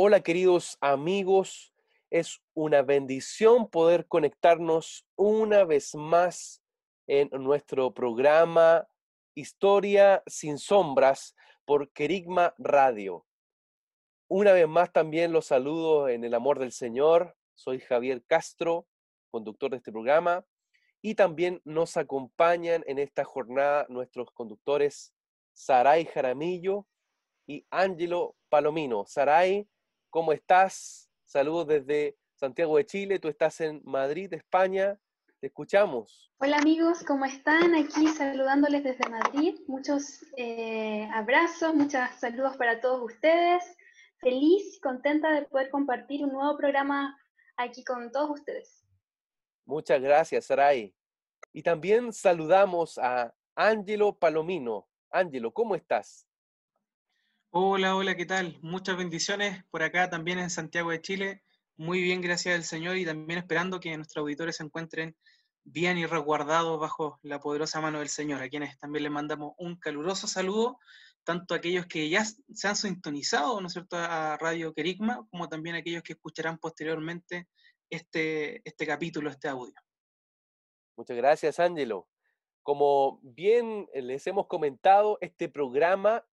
Hola queridos amigos, es una bendición poder conectarnos una vez más en nuestro programa Historia sin sombras por Querigma Radio. Una vez más también los saludo en el amor del Señor. Soy Javier Castro, conductor de este programa. Y también nos acompañan en esta jornada nuestros conductores Saray Jaramillo y Ángelo Palomino. Saray, ¿cómo estás? Saludos desde Santiago de Chile. Tú estás en Madrid, España. Te escuchamos. Hola amigos, ¿cómo están? Aquí saludándoles desde Madrid. Muchos eh, abrazos, muchos saludos para todos ustedes. Feliz y contenta de poder compartir un nuevo programa aquí con todos ustedes. Muchas gracias, Saray. Y también saludamos a Ángelo Palomino. Ángelo, ¿cómo estás? Hola, hola, ¿qué tal? Muchas bendiciones por acá también en Santiago de Chile. Muy bien, gracias al Señor y también esperando que nuestros auditores se encuentren bien y resguardados bajo la poderosa mano del Señor, a quienes también les mandamos un caluroso saludo, tanto a aquellos que ya se han sintonizado, ¿no es cierto?, a Radio Querigma, como también a aquellos que escucharán posteriormente este, este capítulo, este audio. Muchas gracias, Ángelo. Como bien les hemos comentado, este programa,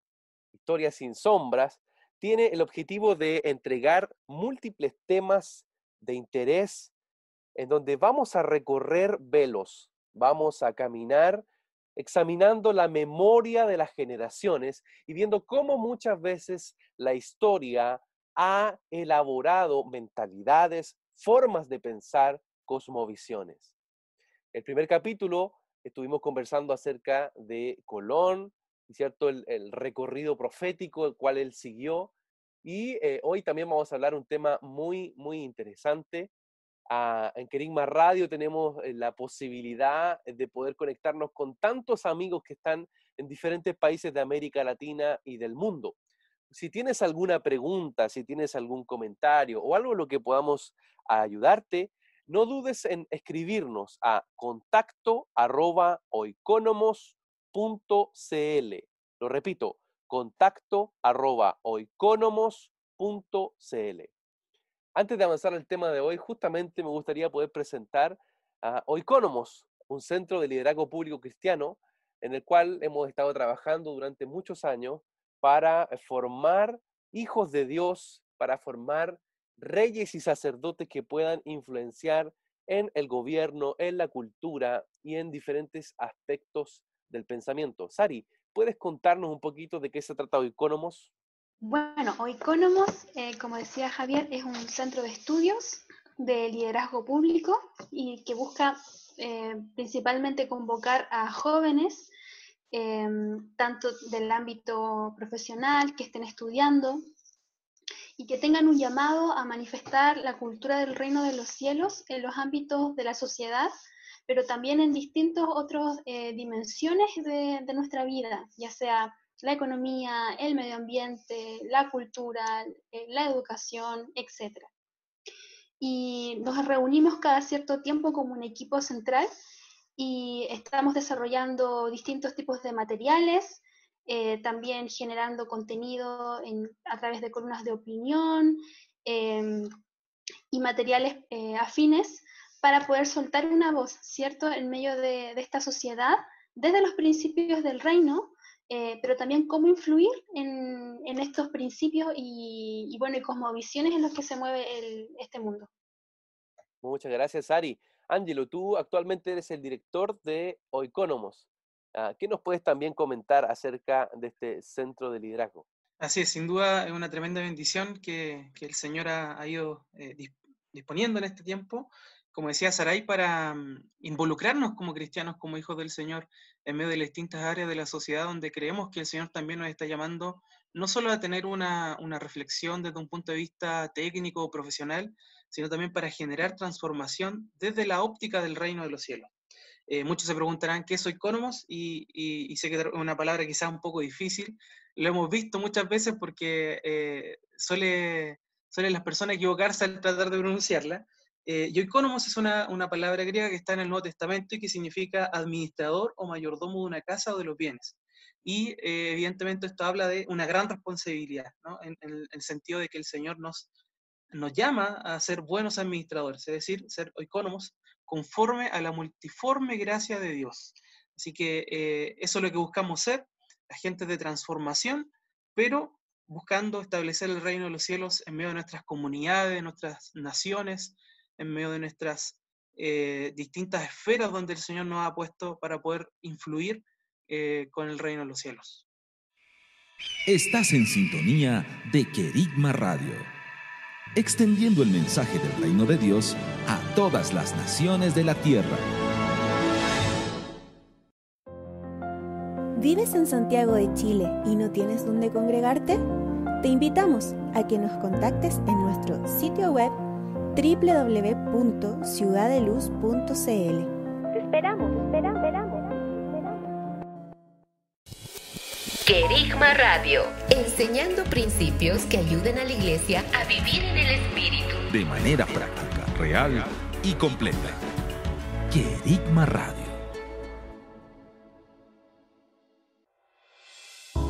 Historia sin Sombras, tiene el objetivo de entregar múltiples temas de interés en donde vamos a recorrer velos, vamos a caminar examinando la memoria de las generaciones y viendo cómo muchas veces la historia ha elaborado mentalidades, formas de pensar, cosmovisiones. El primer capítulo estuvimos conversando acerca de Colón, ¿cierto? El, recorrido profético el cual él siguió. Y eh, hoy también vamos a hablar un tema muy, muy interesante. Ah, en Querigma Radio tenemos eh, la posibilidad de poder conectarnos con tantos amigos que están en diferentes países de América Latina y del mundo. Si tienes alguna pregunta, si tienes algún comentario o algo en lo que podamos ayudarte, no dudes en escribirnos a contacto arroba Lo repito, contacto arroba Antes de avanzar al tema de hoy, justamente me gustaría poder presentar a Oikonomos, un centro de liderazgo público cristiano en el cual hemos estado trabajando durante muchos años para formar hijos de Dios, para formar reyes y sacerdotes que puedan influenciar en el gobierno, en la cultura y en diferentes aspectos del pensamiento. Sari, ¿puedes contarnos un poquito de qué se trata Oikónomos? Bueno, Oikónomos, eh, como decía Javier, es un centro de estudios de liderazgo público y que busca eh, principalmente convocar a jóvenes, em, tanto del ámbito profesional, que estén estudiando, y que tengan un llamado a manifestar la cultura del reino de los cielos en los ámbitos de la sociedad, pero también en distintas otras eh, dimensiones de, nuestra vida, ya sea la economía, el medio ambiente, la cultura, eh, la educación, etc. Y nos reunimos cada cierto tiempo como un equipo central y estamos desarrollando distintos tipos de materiales, eh, también generando contenido a través de columnas de opinión em, y materiales eh, afines para poder soltar una voz, ¿cierto?, en medio de, esta sociedad, desde los principios del reino, eh, pero también cómo influir en, estos principios y, bueno, y cosmovisiones en los que se mueve este mundo. Muchas gracias, Ari. Ángelo, tú actualmente eres el director de Oikónomos. Ah, ¿Qué nos puedes también comentar acerca de este centro de liderazgo? Así es, sin duda es una tremenda bendición que, el Señor ha, ido eh, disponiendo en este tiempo. Como decía Saray, para mm, involucrarnos como cristianos, como hijos del Señor, en medio de las distintas áreas de la sociedad donde creemos que el Señor también nos está llamando no solo a tener una, reflexión desde un punto de vista técnico o profesional, sino también para generar transformación desde la óptica del reino de los cielos. Eh, muchos se preguntarán qué es Oikonomos y, sé que es una palabra quizás un poco difícil. Lo hemos visto muchas veces porque eh, suele, suelen las personas equivocarse al tratar de pronunciarla, eh, es una, una, palabra griega que está en el Nuevo Testamento y que significa administrador o mayordomo de una casa o de los bienes. Y eh, evidentemente esto habla de una gran responsabilidad, ¿no? en, el, sentido de que el Señor nos, nos llama a ser buenos administradores, es decir, ser oikónomos conforme a la multiforme gracia de Dios. Así que eh, eso es lo que buscamos ser, agentes de transformación, pero buscando establecer el reino de los cielos en medio de nuestras comunidades, de nuestras naciones, en medio de nuestras eh, distintas esferas donde el Señor nos ha puesto para poder influir eh, con el reino de los cielos. Estás en sintonía de Querigma Radio, extendiendo el mensaje del reino de Dios a todas las naciones de la tierra. ¿Vives en Santiago de Chile y no tienes dónde congregarte? Te invitamos a que nos contactes en nuestro sitio web www.ciudadeluz.cl. Te esperamos, esperamos, esperamos. Querigma Radio, enseñando principios que ayuden a la iglesia a vivir en el Espíritu. De manera práctica, real y completa. Querigma Radio.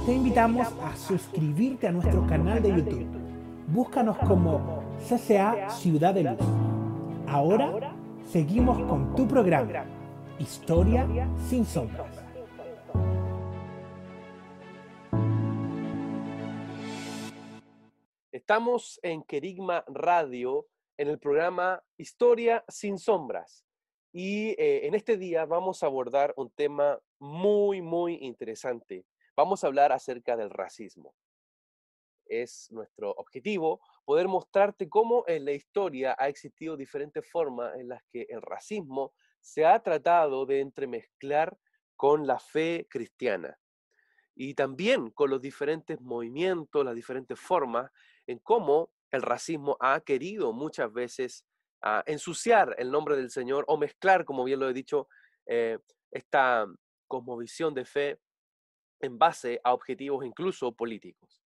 Te invitamos a suscribirte a nuestro canal de YouTube. Búscanos como CCA Ciudad de Luz. Ahora seguimos con tu programa, Historia sin sombras. Estamos en Querigma Radio en el programa Historia sin sombras. Y eh, en este día vamos a abordar un tema muy, muy interesante. Vamos a hablar acerca del racismo. Es nuestro objetivo poder mostrarte cómo en la historia ha existido diferentes formas en las que el racismo se ha tratado de entremezclar con la fe cristiana y también con los diferentes movimientos, las diferentes formas en cómo el racismo ha querido muchas veces ah, ensuciar el nombre del Señor o mezclar, como bien lo he dicho, eh, esta cosmovisión de fe en base a objetivos incluso políticos.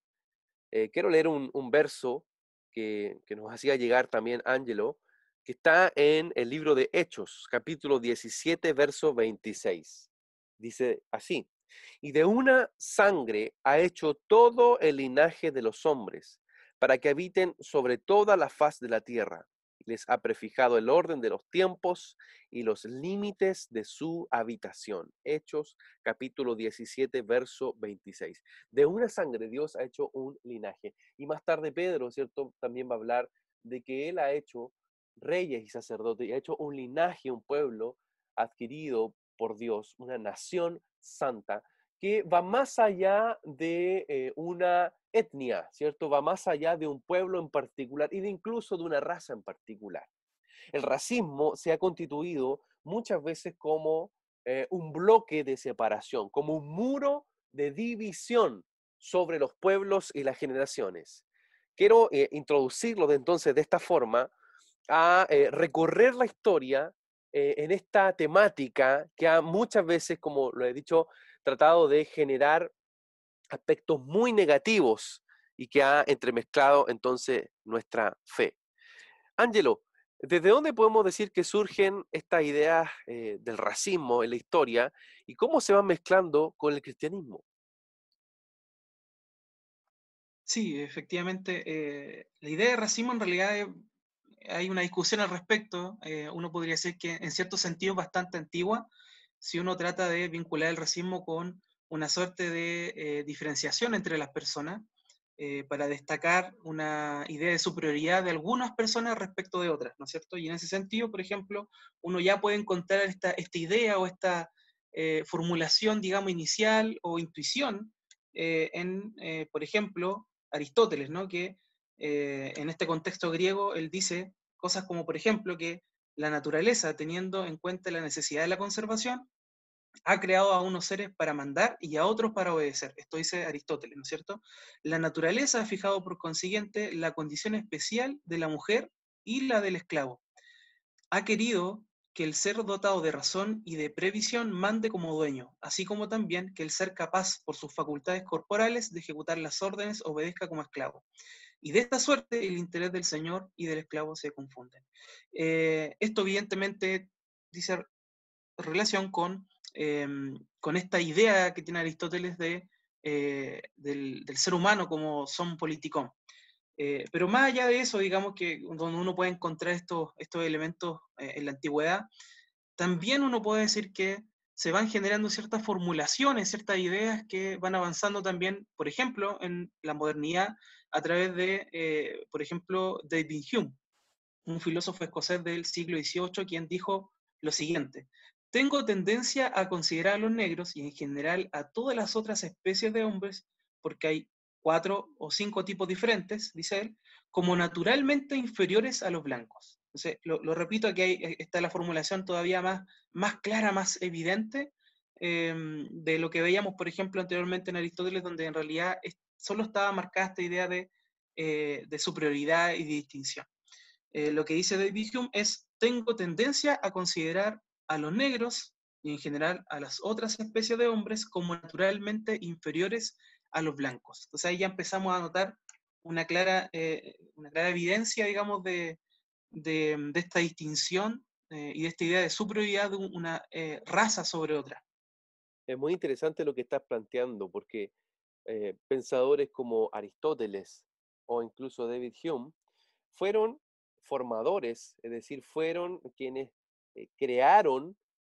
Eh, quiero leer un, un verso que, nos hacía llegar también Ángelo, que está en el libro de Hechos, capítulo 17, verso 26. Dice así, y de una sangre ha hecho todo el linaje de los hombres, para que habiten sobre toda la faz de la tierra, les ha prefijado el orden de los tiempos y los límites de su habitación. Hechos capítulo 17, verso 26. De una sangre Dios ha hecho un linaje. Y más tarde Pedro, ¿cierto? También va a hablar de que Él ha hecho reyes y sacerdotes y ha hecho un linaje, un pueblo adquirido por Dios, una nación santa que va más allá de eh, una etnia, ¿cierto? Va más allá de un pueblo en particular y de incluso de una raza en particular. El racismo se ha constituido muchas veces como eh, un bloque de separación, como un muro de división sobre los pueblos y las generaciones. Quiero eh, introducirlo entonces de esta forma a eh, recorrer la historia en esta temática que ha muchas veces, como lo he dicho, tratado de generar aspectos muy negativos y que ha entremezclado entonces nuestra fe. Ángelo, ¿desde dónde podemos decir que surgen estas ideas eh, del racismo en la historia y cómo se van mezclando con el cristianismo? Sí, efectivamente, eh, la idea de racismo en realidad hay una discusión al respecto. Eh, uno podría decir que en cierto sentido es bastante antigua si uno trata de vincular el racismo con una suerte de eh, diferenciación entre las personas eh, para destacar una idea de superioridad de algunas personas respecto de otras, ¿no es cierto? Y en ese sentido, por ejemplo, uno ya puede encontrar esta, idea o esta eh, formulación, digamos, inicial o intuición en, por ejemplo, Aristóteles, ¿no? Que en este contexto griego él dice cosas como, por ejemplo, que la naturaleza, teniendo en cuenta la necesidad de la conservación, ha creado a unos seres para mandar y a otros para obedecer. Esto dice Aristóteles, ¿no es cierto? La naturaleza ha fijado por consiguiente la condición especial de la mujer y la del esclavo. Ha querido que el ser dotado de razón y de previsión mande como dueño, así como también que el ser capaz por sus facultades corporales de ejecutar las órdenes obedezca como esclavo. Y de esta suerte el interés del señor y del esclavo se confunden. Eh, esto evidentemente dice relación con, em, con esta idea que tiene Aristóteles de, eh, del, ser humano como son politicón. Eh, pero más allá de eso, digamos que donde uno puede encontrar estos, estos elementos en la antigüedad, también uno puede decir que se van generando ciertas formulaciones, ciertas ideas que van avanzando también, por ejemplo, en la modernidad a través de, eh, por ejemplo, David Hume, un filósofo escocés del siglo XVIII, quien dijo lo siguiente, tengo tendencia a considerar a los negros y en general a todas las otras especies de hombres, porque hay cuatro o cinco tipos diferentes, dice él, como naturalmente inferiores a los blancos. Lo, repito, aquí eh, está la formulación todavía más, clara, más evidente em, de lo que veíamos, por ejemplo, anteriormente en Aristóteles, donde en realidad solo estaba marcada esta idea de, eh, de superioridad y distinción. Eh, lo que dice David Hume es, tengo tendencia a considerar a los negros y en general a las otras especies de hombres como naturalmente inferiores a los blancos. Entonces ahí ya empezamos a notar una clara, eh, una clara evidencia, digamos, de, de, esta distinción y de esta idea de superioridad de una raza sobre otra. Es muy interesante lo que estás planteando, porque eh, pensadores como Aristóteles o incluso David Hume, fueron formadores, es decir, fueron quienes eh, crearon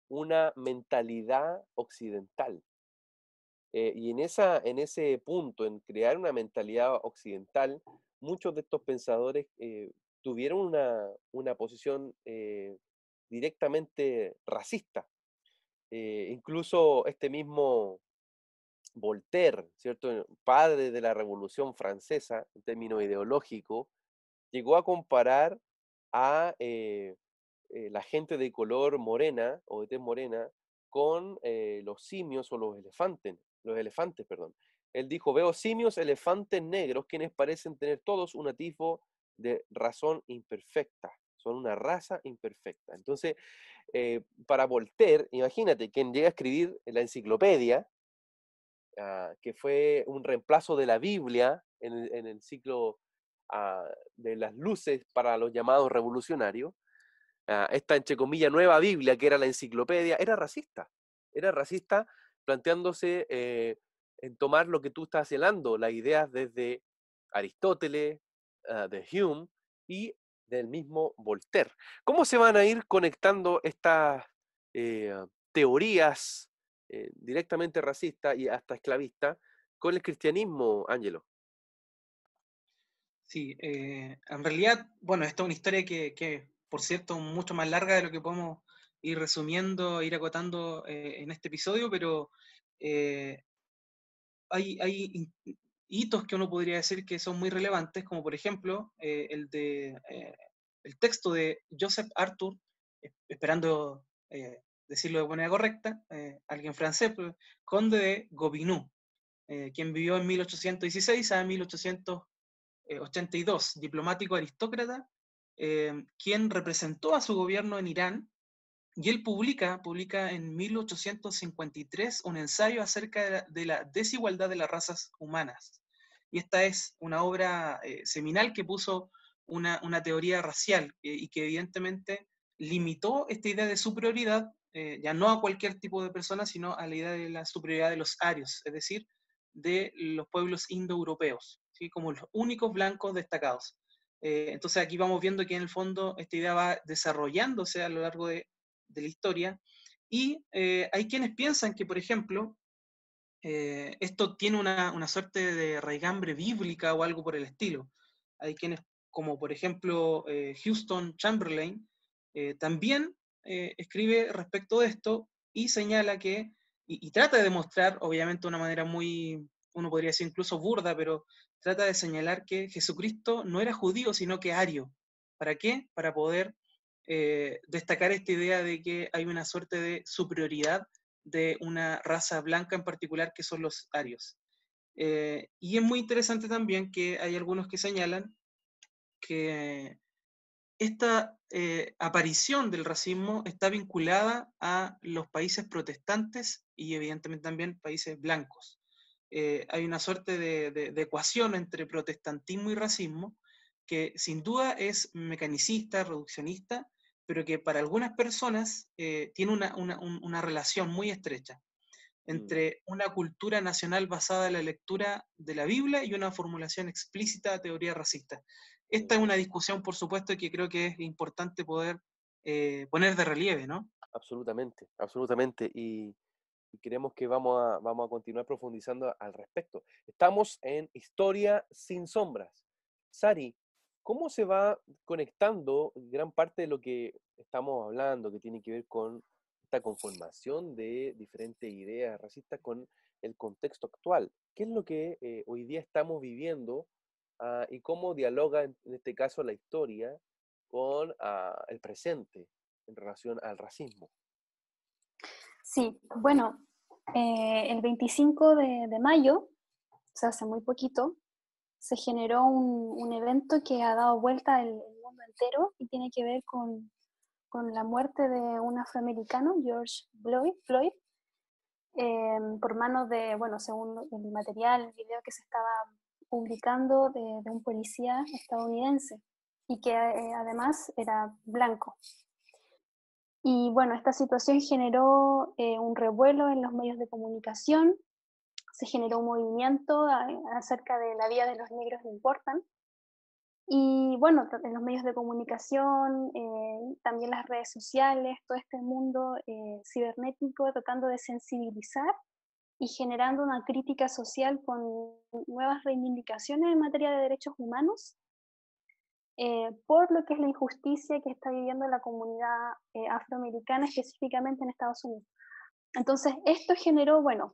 una mentalidad occidental. Eh, y en, esa, en ese punto, en crear una mentalidad occidental, muchos de estos pensadores tuvieron una, una posición directamente racista. incluso este mismo Voltaire, ¿cierto? Padre de la Revolución Francesa, en términos ideológicos, llegó a comparar a eh, eh, la gente de color morena o de tez morena con eh, los simios o los elefantes, los elefantes, perdón. Él dijo, veo simios, elefantes negros, quienes parecen tener todos un atisbo de razón imperfecta, son una raza imperfecta. Entonces, para Voltaire, imagínate, quien llega a escribir la enciclopedia, Ah, que fue un reemplazo de la Biblia en el, ciclo ah, de las luces para los llamados revolucionarios, esta, entre comillas, nueva Biblia, que era la enciclopedia, era racista. Era racista planteándose eh, en tomar lo que tú estás haciendo, las ideas desde Aristóteles, de Hume y del mismo Voltaire. ¿Cómo se van a ir conectando estas eh, teorías eh, directamente racista y hasta esclavista con el cristianismo, Ángelo. Sí, en realidad, bueno, esta es una historia que, por cierto, mucho más larga de lo que podemos ir resumiendo, ir acotando eh, en este episodio, pero hay, hay, hitos que uno podría decir que son muy relevantes, como por ejemplo el de el texto de Joseph Arthur, esperando decirlo de manera correcta, eh, alguien francés, pues, conde de Gobineau, eh, quien vivió en 1816 a 1882, diplomático aristócrata, eh, quien representó a su gobierno en Irán, y él publica, publica en 1853 un ensayo acerca de la, desigualdad de las razas humanas. Y esta es una obra seminal que puso una, una teoría racial y que evidentemente limitó esta idea de superioridad eh, ya no a cualquier tipo de persona, sino a la idea de la superioridad de los arios, es decir, de los pueblos indoeuropeos, ¿sí? como los únicos blancos destacados. Eh, entonces aquí vamos viendo que en el fondo esta idea va desarrollándose a lo largo de, la historia y eh, hay quienes piensan que, por ejemplo, esto tiene una, una, suerte de raigambre bíblica o algo por el estilo. Hay quienes, como por ejemplo Houston Chamberlain, también eh, escribe respecto de esto y señala que, y, trata de demostrar, obviamente de una manera muy, uno podría decir incluso burda, pero trata de señalar que Jesucristo no era judío, sino que ario. ¿Para qué? Para poder eh, destacar esta idea de que hay una suerte de superioridad de una raza blanca en particular que son los arios. Eh, y es muy interesante también que hay algunos que señalan que esta eh, aparición del racismo está vinculada a los países protestantes y evidentemente también países blancos. Hay una suerte de, ecuación entre protestantismo y racismo que sin duda es mecanicista, reduccionista, pero que para algunas personas eh, tiene una, relación muy estrecha mm. entre una cultura nacional basada en la lectura de la Biblia y una formulación explícita de teoría racista. Esta es una discusión, por supuesto, que creo que es importante poder eh, poner de relieve, ¿no? Absolutamente, absolutamente. Y, y queremos que vamos a, vamos a continuar profundizando al respecto. Estamos en Historia sin sombras. Sari, ¿Cómo se va conectando gran parte de lo que estamos hablando, que tiene que ver con esta conformación de diferentes ideas racistas con el contexto actual? ¿Qué es lo que eh, hoy día estamos viviendo ah, y cómo dialoga en, este caso la historia con ah, el presente en relación al racismo? Sí, bueno, eh, el 25 de, mayo, o sea, hace muy poquito, se generó un, evento que ha dado vuelta al mundo entero y tiene que ver con, la muerte de un afroamericano, George Floyd, em, por manos de, bueno, según el material, el video que se estaba publicando de, un policía estadounidense y que eh, además era blanco. Y bueno, esta situación generó eh, un revuelo en los medios de comunicación, se generó un movimiento acerca de la vida de los negros no importan. Y bueno, en los medios de comunicación, eh, también las redes sociales, todo este mundo eh, cibernético tratando de sensibilizar y generando una crítica social con nuevas reivindicaciones en materia de derechos humanos eh, por lo que es la injusticia que está viviendo la comunidad afroamericana, específicamente en Estados Unidos. Entonces, esto generó, bueno,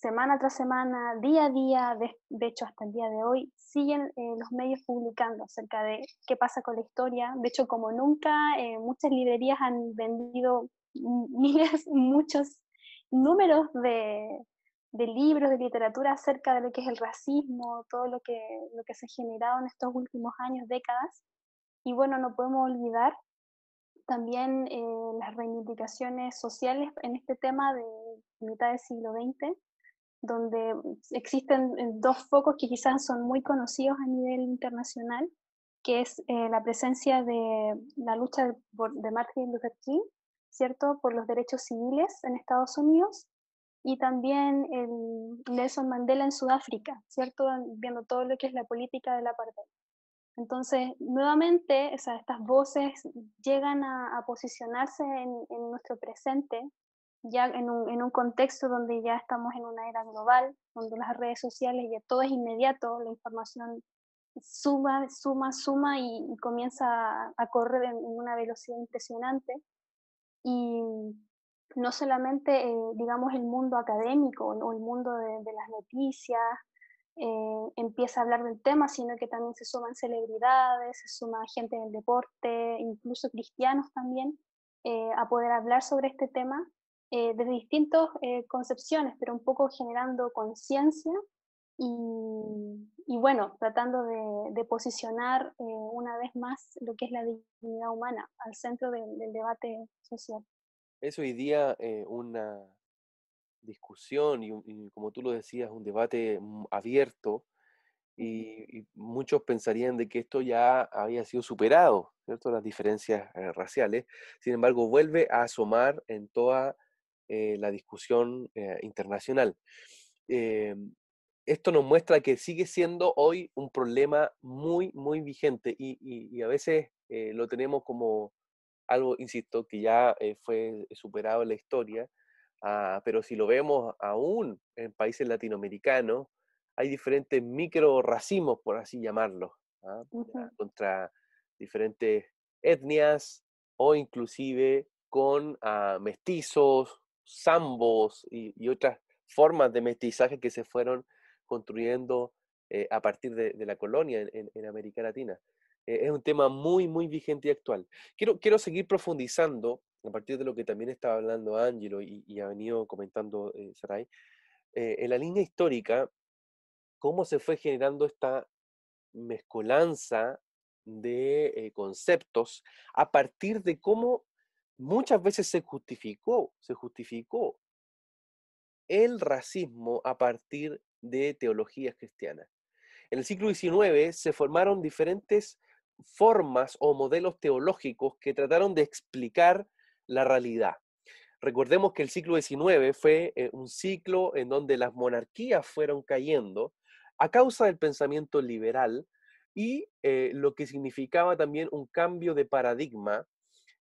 semana tras semana, día a día, de, hecho hasta el día de hoy, siguen eh, los medios publicando acerca de qué pasa con la historia. De hecho, como nunca, eh, muchas librerías han vendido miles, muchos números de, de, libros, de literatura acerca de lo que es el racismo, todo lo que, lo que se ha generado en estos últimos años, décadas. Y bueno, no podemos olvidar también eh, las reivindicaciones sociales en este tema de mitad del siglo XX, donde existen eh, dos focos que quizás son muy conocidos a nivel internacional, que es eh, la presencia de la lucha de, Martin Luther King, ¿cierto?, por los derechos civiles en Estados Unidos, y también el Nelson Mandela en Sudáfrica, ¿cierto?, viendo todo lo que es la política de la apartheid. Entonces, nuevamente, estas voces llegan a, posicionarse en, en, nuestro presente ya en un, en un, contexto donde ya estamos en una era global, donde las redes sociales ya todo es inmediato, la información suma, suma, suma y, comienza a, correr en, una velocidad impresionante. Y no solamente, eh, digamos, el mundo académico o el mundo de, las noticias eh, empieza a hablar del tema, sino que también se suman celebridades, se suma gente del deporte, incluso cristianos también, eh, a poder hablar sobre este tema desde distintas concepciones, pero un poco generando conciencia y, bueno, tratando de, posicionar eh, una vez más lo que es la dignidad humana al centro del, debate social. Es hoy día una discusión y, como tú lo decías, un debate abierto y, muchos pensarían de que esto ya había sido superado, ¿cierto? Las diferencias raciales. Sin embargo, vuelve a asomar en toda eh, la discusión eh, internacional. Eh, esto nos muestra que sigue siendo hoy un problema muy, muy vigente y, a veces lo tenemos como algo, insisto, que ya fue superado en la historia, ah, pero si lo vemos aún en países latinoamericanos, hay diferentes micro racismos, por así llamarlo, ¿ah? contra diferentes etnias o inclusive con ah, mestizos zambos y, otras formas de mestizaje que se fueron construyendo eh, a partir de, la colonia en, América Latina. Eh, es un tema muy, muy vigente y actual. Quiero, quiero seguir profundizando a partir de lo que también estaba hablando Angelo y, ha venido comentando eh, eh, en la línea histórica, cómo se fue generando esta mezcolanza de conceptos a partir de cómo muchas veces se justificó, se justificó el racismo a partir de teologías cristianas. En el siglo XIX se formaron diferentes formas o modelos teológicos que trataron de explicar la realidad. Recordemos que el siglo XIX fue eh, un ciclo en donde las monarquías fueron cayendo a causa del pensamiento liberal y eh, lo que significaba también un cambio de paradigma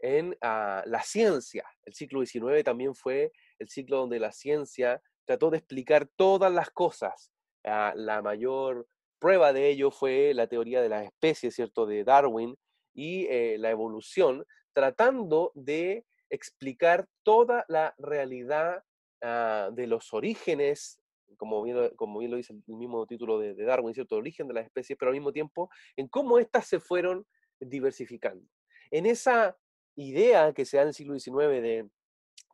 en ah, la ciencia. El siglo XIX también fue el ciclo donde la ciencia trató de explicar todas las cosas. Ah, la mayor prueba de ello fue la teoría de las especies, ¿cierto?, de Darwin y eh, la evolución, tratando de explicar toda la realidad ah, de los orígenes, como bien, lo dice el mismo título de, Darwin, ¿cierto?, origen de las especies, pero al mismo tiempo en cómo éstas se fueron diversificando. En esa idea que se da en el siglo XIX de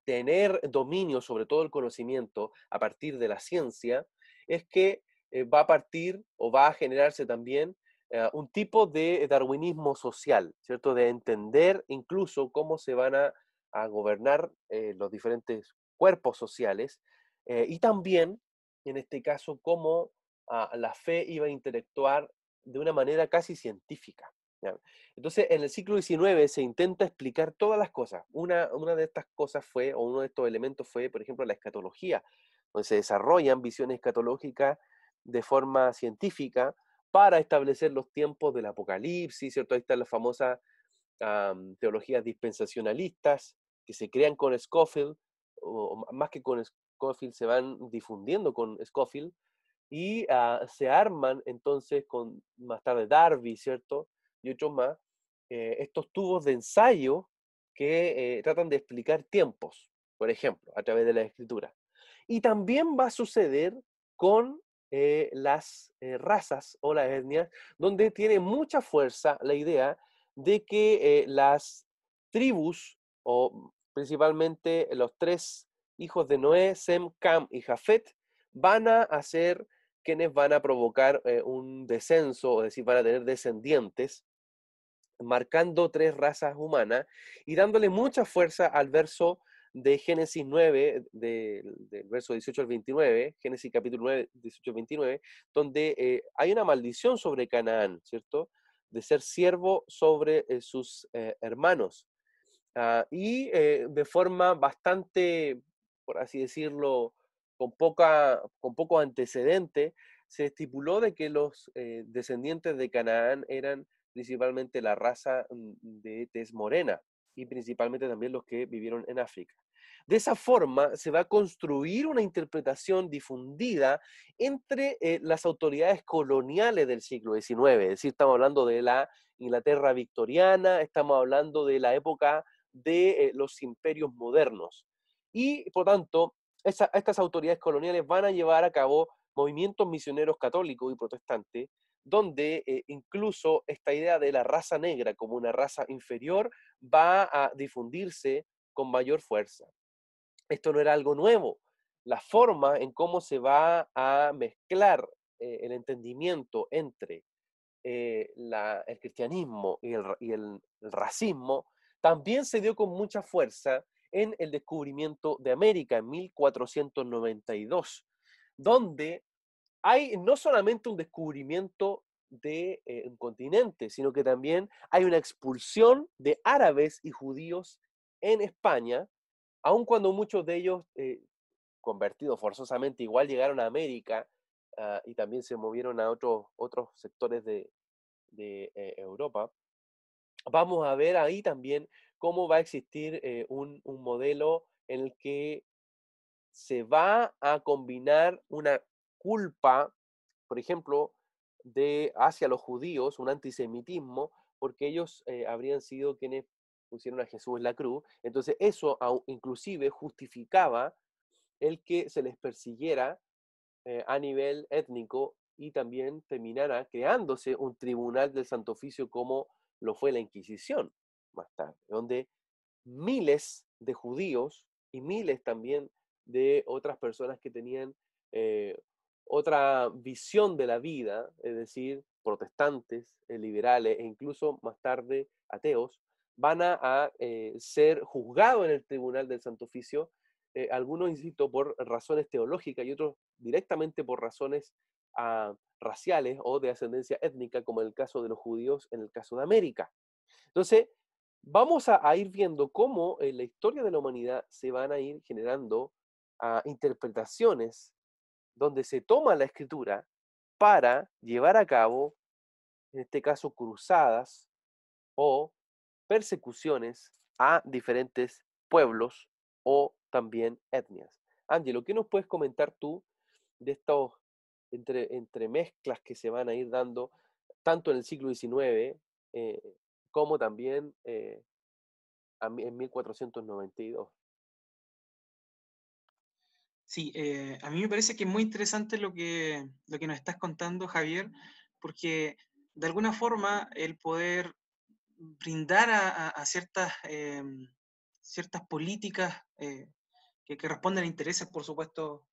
tener dominio sobre todo el conocimiento a partir de la ciencia, es que eh, va a partir o va a generarse también eh, un tipo de darwinismo social, ¿cierto? De entender incluso cómo se van a, gobernar eh, los diferentes cuerpos sociales y también, en este caso, cómo ah, la fe iba a interactuar de una manera casi científica. Entonces, en el siglo XIX se intenta explicar todas las cosas. Una, una de estas cosas fue, o uno de estos elementos fue, por ejemplo, la escatología, donde se desarrollan visiones escatológicas de forma científica para establecer los tiempos del apocalipsis, ¿cierto? Ahí están las famosas teologías dispensacionalistas que se crean con Scofield, o, más que con Scofield, se van difundiendo con Scofield, y ah, se arman entonces con más tarde Darby, ¿cierto? Y otros más, eh, estos tubos de ensayo que eh, tratan de explicar tiempos, por ejemplo, a través de la escritura. Y también va a suceder con eh, las eh, razas o las etnias, donde tiene mucha fuerza la idea de que eh, las tribus, o principalmente los tres hijos de Noé, Sem, Cam y Jafet, van a ser quienes van a provocar un descenso, es decir, van a tener descendientes, marcando tres razas humanas y dándole mucha fuerza al verso de Génesis 9, del verso 18 al 29, Génesis capítulo 9, 18 al 29, donde eh, hay una maldición sobre Canaán, ¿cierto? De ser siervo sobre eh, sus eh, hermanos. Ah, y de forma bastante, por así decirlo, con, poca, con poco antecedente, se estipuló de que los descendientes de Canaán eran principalmente la raza mm, de tez morena y principalmente también los que vivieron en África. De esa forma se va a construir una interpretación difundida entre eh, las autoridades coloniales del siglo XIX, es decir, estamos hablando de la Inglaterra victoriana, estamos hablando de la época de eh, los imperios modernos. Y por tanto, estas autoridades coloniales van a llevar a cabo movimientos misioneros católicos y protestantes donde eh, incluso esta idea de la raza negra como una raza inferior va a difundirse con mayor fuerza. Esto no era algo nuevo. La forma en cómo se va a mezclar eh, el entendimiento entre eh, el cristianismo y, el, racismo también se dio con mucha fuerza en el descubrimiento de América en 1492, donde hay no solamente un descubrimiento de eh, un continente, sino que también hay una expulsión de árabes y judíos en España, aun cuando muchos de ellos, eh, convertidos forzosamente, igual llegaron a América ah, y también se movieron a otros, otros sectores de, eh, Europa, vamos a ver ahí también cómo va a existir un, un modelo en el que se va a combinar una culpa, por ejemplo, de hacia los judíos, un antisemitismo, porque ellos eh, habrían sido quienes pusieron a Jesús en la cruz. Entonces eso inclusive justificaba el que se les persiguiera eh, a nivel étnico y también terminara creándose un tribunal del Santo Oficio como lo fue la Inquisición más tarde, donde miles de judíos y miles también de otras personas que tenían eh, otra visión de la vida, es decir, protestantes, eh, liberales e incluso más tarde ateos, van a, eh, ser juzgados en el tribunal del Santo Oficio, algunos, insisto, por razones teológicas y otros directamente por razones ah, raciales o de ascendencia étnica, como en el caso de los judíos en el caso de América. Entonces, vamos a, ir viendo cómo en la historia de la humanidad se van a ir generando ah, interpretaciones donde se toma la escritura para llevar a cabo, en este caso, cruzadas o persecuciones a diferentes pueblos o también etnias. Ángelo, ¿qué nos puedes comentar tú de estos entre, entremezclas que se van a ir dando tanto en el siglo XIX eh, como también eh, en 1492? Sí, eh, a mí me parece que es muy interesante lo que, lo que nos estás contando, Javier, porque de alguna forma el poder brindar a, ciertas, em, ciertas políticas eh, que, responden a intereses, por supuesto,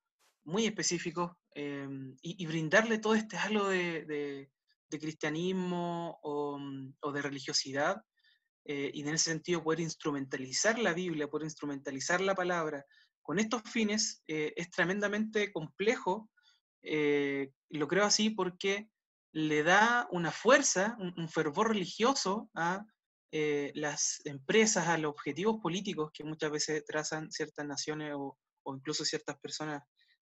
muy específicos, y, brindarle todo este halo de, cristianismo mm, o, de religiosidad, eh, y en ese sentido poder instrumentalizar la Biblia, poder instrumentalizar la palabra, con estos fines eh, es tremendamente complejo, eh, lo creo así porque le da una fuerza, un, fervor religioso a eh, las empresas, a los objetivos políticos que muchas veces trazan ciertas naciones o, incluso ciertas personas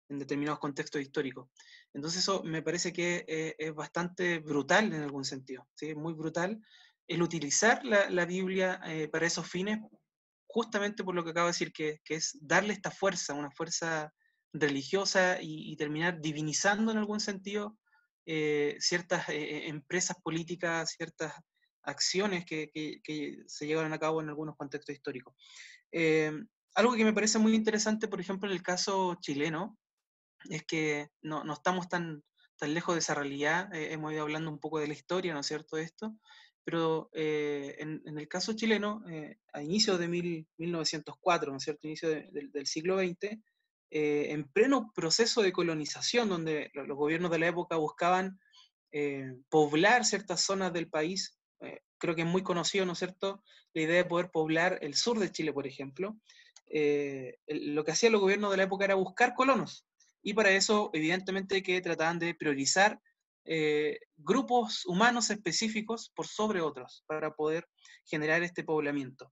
en determinados contextos históricos. Entonces eso me parece que es bastante brutal en algún sentido, ¿sí? muy brutal el utilizar la, la Biblia para esos fines justamente por lo que acabo de decir, que, es darle esta fuerza, una fuerza religiosa y, terminar divinizando en algún sentido eh, ciertas eh, eh, empresas políticas, ciertas acciones que, se llevaron a cabo en algunos contextos históricos. algo que me parece muy interesante, por ejemplo, en el caso chileno, es que no, estamos tan, tan lejos de esa realidad, hemos ido hablando un poco de la historia, ¿no es cierto?, de esto, pero eh, en, el caso chileno, eh, a inicios de 1904, ¿no es cierto?, inicio del siglo XX, eh, en pleno proceso de colonización, donde los, gobiernos de la época buscaban poblar ciertas zonas del país, creo que es muy conocido, ¿no es cierto?, la idea de poder poblar el sur de Chile, por ejemplo, lo que hacían los gobiernos de la época era buscar colonos, y para eso, evidentemente, que trataban de priorizar eh, grupos humanos específicos por sobre otros para poder generar este poblamiento.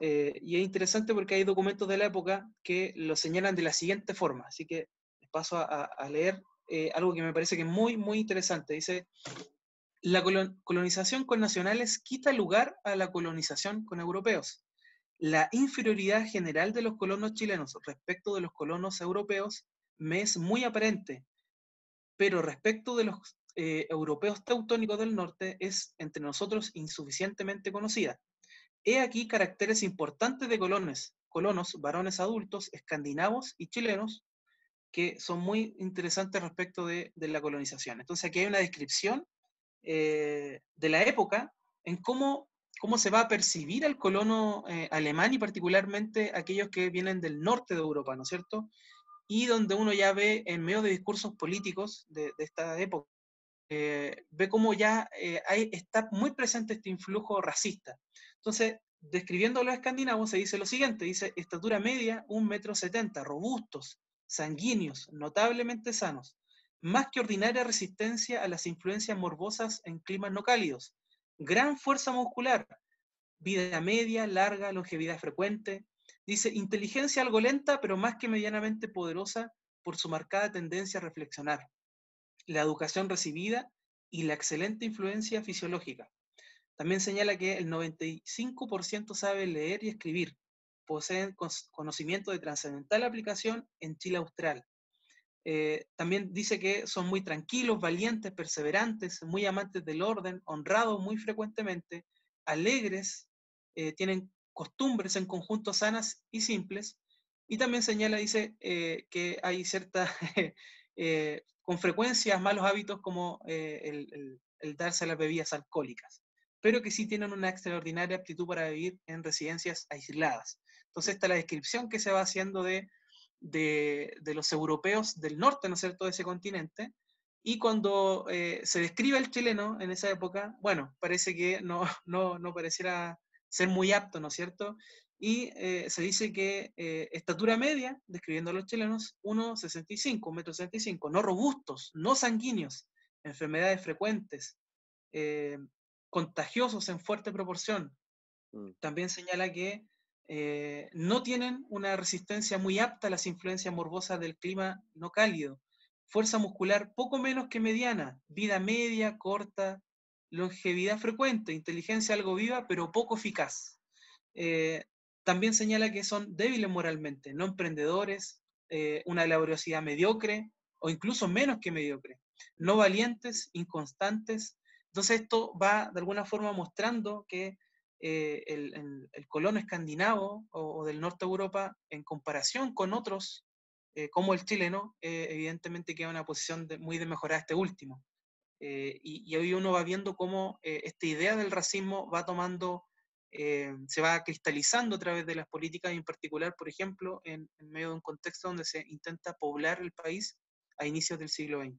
Eh, y es interesante porque hay documentos de la época que lo señalan de la siguiente forma, así que paso a, leer eh, algo que me parece que es muy, muy interesante. Dice, la colonización con nacionales quita lugar a la colonización con europeos. La inferioridad general de los colonos chilenos respecto de los colonos europeos me es muy aparente, pero respecto de los eh, europeos teutónicos del norte es entre nosotros insuficientemente conocida. He aquí caracteres importantes de colones, colonos, varones adultos, escandinavos y chilenos, que son muy interesantes respecto de, la colonización. Entonces aquí hay una descripción eh, de la época en cómo, cómo se va a percibir al colono eh, alemán y particularmente aquellos que vienen del norte de Europa, ¿no es cierto? Y donde uno ya ve en medio de discursos políticos de, esta época, eh, ve cómo ya eh, está muy presente este influjo racista. Entonces, describiendo a los escandinavos, se dice lo siguiente, dice, estatura media, un metro setenta, robustos, sanguíneos, notablemente sanos, más que ordinaria resistencia a las influencias morbosas en climas no cálidos, gran fuerza muscular, vida media, larga, longevidad frecuente, Dice, inteligencia algo lenta, pero más que medianamente poderosa por su marcada tendencia a reflexionar, la educación recibida y la excelente influencia fisiológica. También señala que el 95% sabe leer y escribir, poseen conocimiento de trascendental aplicación en Chile austral. Eh, también dice que son muy tranquilos, valientes, perseverantes, muy amantes del orden, honrados muy frecuentemente, alegres, eh, tienen costumbres en conjuntos sanas y simples. Y también señala, dice, eh, que hay cierta, eh, con frecuencia malos hábitos como eh, el, darse las bebidas alcohólicas, pero que sí tienen una extraordinaria aptitud para vivir en residencias aisladas. Entonces, esta es la descripción que se va haciendo de, de, los europeos del norte, ¿no es cierto?, de ese continente, y cuando se describe el chileno en esa época, bueno, parece que no, no, no pareciera ser muy apto, ¿no es cierto? Y eh, se dice que eh, estatura media, describiendo a los chilenos, 1,65, 1,65 no robustos, no sanguíneos, enfermedades frecuentes, contagiosos en fuerte proporción. Mm. También señala que no tienen una resistencia muy apta a las influencias morbosas del clima no cálido, fuerza muscular poco menos que mediana, vida media, corta, longevidad frecuente, inteligencia algo viva, pero poco eficaz. Eh, también señala que son débiles moralmente, no emprendedores, eh, una laboriosidad mediocre o incluso menos que mediocre, no valientes, inconstantes. Entonces esto va de alguna forma mostrando que eh, el, colono escandinavo o, del norte de Europa, en comparación con otros como el chileno, evidentemente queda en una posición muy de mejorar este último. Eh, y, hoy uno va viendo cómo esta idea del racismo va tomando, se va cristalizando a través de las políticas, y en particular, por ejemplo, en, medio de un contexto donde se intenta poblar el país a inicios del siglo XX.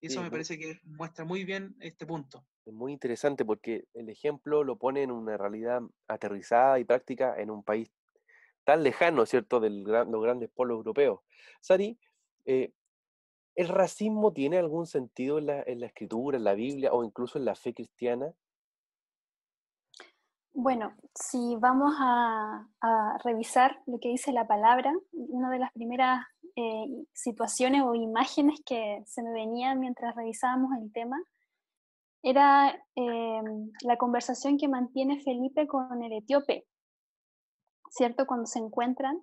Y eso me parece que muestra muy bien este punto. Es muy interesante porque el ejemplo lo pone en una realidad aterrizada y práctica en un país tan lejano, ¿cierto?, de los grandes polos europeos. Sari, eh, ¿el racismo tiene algún sentido en la, escritura, en la Biblia o incluso en la fe cristiana? Bueno, si vamos a, revisar lo que dice la palabra, una de las primeras eh, situaciones o imágenes que se me venían mientras revisábamos el tema era eh, la conversación que mantiene Felipe con el etíope, ¿cierto? Cuando se encuentran.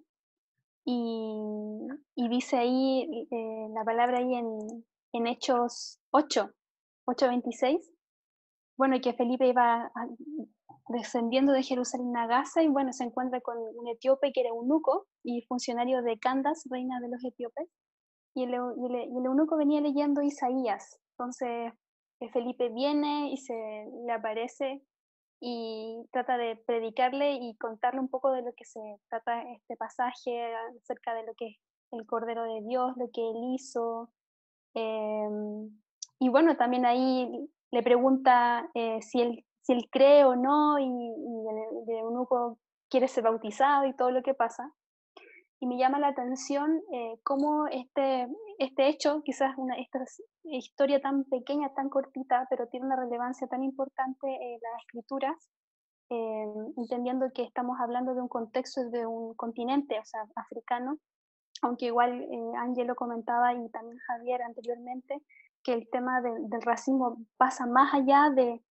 Y, dice ahí eh, la palabra ahí en, en Hechos 8, 8.26, bueno, que Felipe iba descendiendo de Jerusalén a Gaza y bueno, se encuentra con un etíope que era eunuco y funcionario de Candas, reina de los etíopes, y el, y eunuco venía leyendo Isaías. Entonces eh, Felipe viene y se le aparece y trata de predicarle y contarle un poco de lo que se trata este pasaje, acerca de lo que es el Cordero de Dios, lo que él hizo. Em, y bueno, también ahí le pregunta eh, si, él, si él cree o no, y, y el, eunuco quiere ser bautizado y todo lo que pasa. Y me llama la atención eh, cómo este, este hecho, quizás una, esta historia tan pequeña, tan cortita, pero tiene una relevancia tan importante en las escrituras, eh, entendiendo que estamos hablando de un contexto de un continente, o sea, africano, aunque igual eh, Ángelo comentaba y también Javier anteriormente, que el tema del racismo pasa más allá de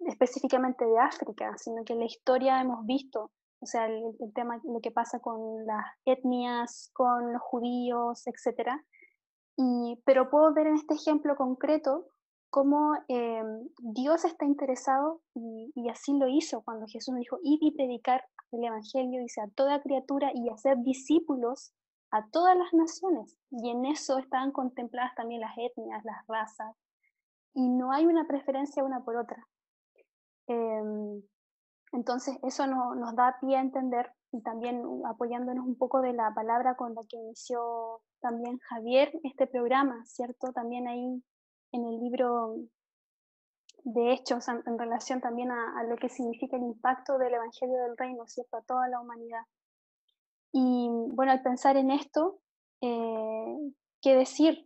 específicamente de África, sino que en la historia hemos visto, o sea, el, el tema, lo que pasa con las etnias, con los judíos, etcétera, pero puedo ver en este ejemplo concreto cómo eh, Dios está interesado y, así lo hizo cuando Jesús dijo, id y predicar el Evangelio, dice, a toda criatura y hacer discípulos a todas las naciones. Y en eso estaban contempladas también las etnias, las razas. Y no hay una preferencia una por otra. Em, entonces, eso no, nos da pie a entender y también apoyándonos un poco de la palabra con la que inició también Javier este programa, ¿cierto? También ahí en el libro de Hechos, en, relación también a, lo que significa el impacto del Evangelio del Reino, ¿cierto? A toda la humanidad. Y bueno, al pensar en esto, eh, ¿qué decir?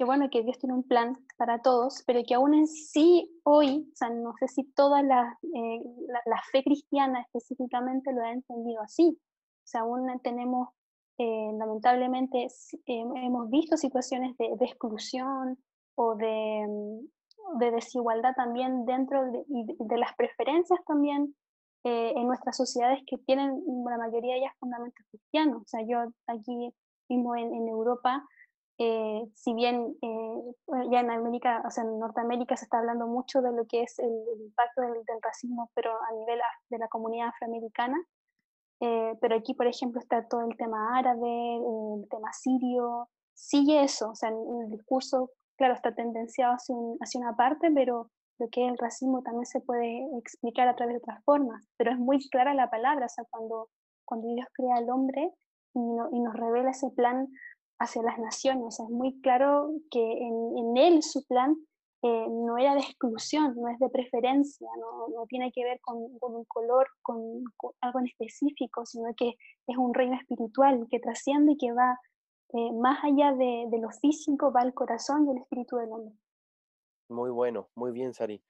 Que bueno, que Dios tiene un plan para todos, pero que aún en sí hoy, o sea, no sé si toda la, eh, la, fe cristiana específicamente lo ha entendido así. O sea, aún tenemos, eh, lamentablemente, eh, hemos visto situaciones de, exclusión o de, mm, de, desigualdad también dentro de, de las preferencias también en nuestras sociedades que tienen la mayoría de ellas fundamentos cristianos. O sea, yo aquí mismo en, en Europa, eh, si bien eh, ya en América, o sea, en Norteamérica se está hablando mucho de lo que es el, impacto del, racismo, pero a nivel de la comunidad afroamericana, eh, pero aquí, por ejemplo, está todo el tema árabe, el tema sirio, sigue eso, o sea, el discurso claro, está tendenciado hacia, hacia una parte, pero lo que es el racismo también se puede explicar a través de otras formas, pero es muy clara la palabra, o sea, cuando, cuando Dios crea al hombre y, y nos revela ese plan hacia las naciones, es muy claro que en, en él su plan eh, no era de exclusión, no es de preferencia, no, no tiene que ver con, con un color, con, algo en específico, sino que es un reino espiritual que trasciende y que va eh, más allá de, de, lo físico, va al corazón y el espíritu del hombre. Muy bueno, muy bien, Sari.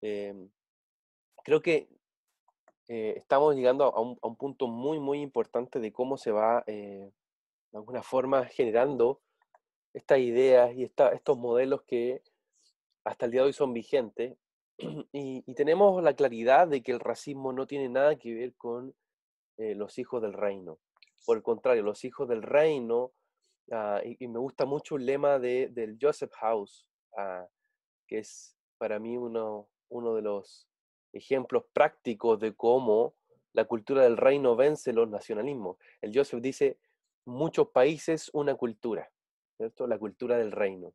Em, creo que eh, estamos llegando a un, a un, punto muy, muy importante de cómo se va, de alguna forma, generando estas ideas y esta, estos modelos que hasta el día de hoy son vigentes y, y, tenemos la claridad de que el racismo no tiene nada que ver con eh, los hijos del reino. Por el contrario, los hijos del reino, uh, y, y, me gusta mucho el lema de, del Joseph House, uh, que es para mí uno, uno de los ejemplos prácticos de cómo la cultura del reino vence los nacionalismos. El Joseph dice, muchos países, una cultura, ¿cierto? La cultura del reino.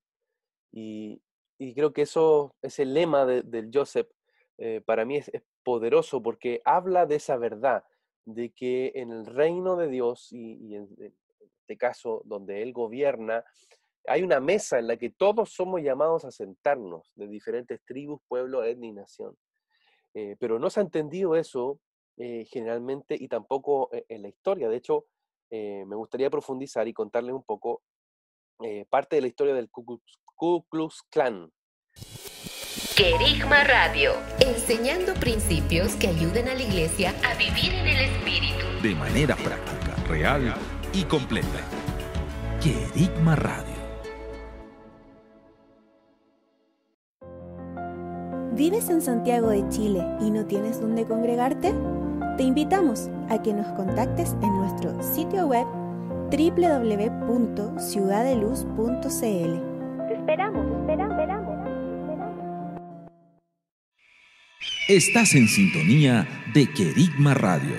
Y, y creo que eso, ese lema del de Joseph, eh, para mí es, es, poderoso porque habla de esa verdad, de que en el reino de Dios y, en, este caso donde Él gobierna, hay una mesa en la que todos somos llamados a sentarnos, de diferentes tribus, pueblos, etnia y nación. Eh, pero no se ha entendido eso eh, generalmente y tampoco en la historia. De hecho, me gustaría profundizar y contarles un poco parte de la historia del Ku Klux, Ku Klux Klan. Querigma Radio, enseñando principios que ayuden a la iglesia a vivir en el Espíritu. De manera práctica, real y completa. Querigma Radio. ¿Vives en Santiago de Chile y no tienes dónde congregarte? Te invitamos a que nos contactes en nuestro sitio web www.ciudadeluz.cl. Te esperamos, esperamos, esperamos. Estás en sintonía de Querigma Radio,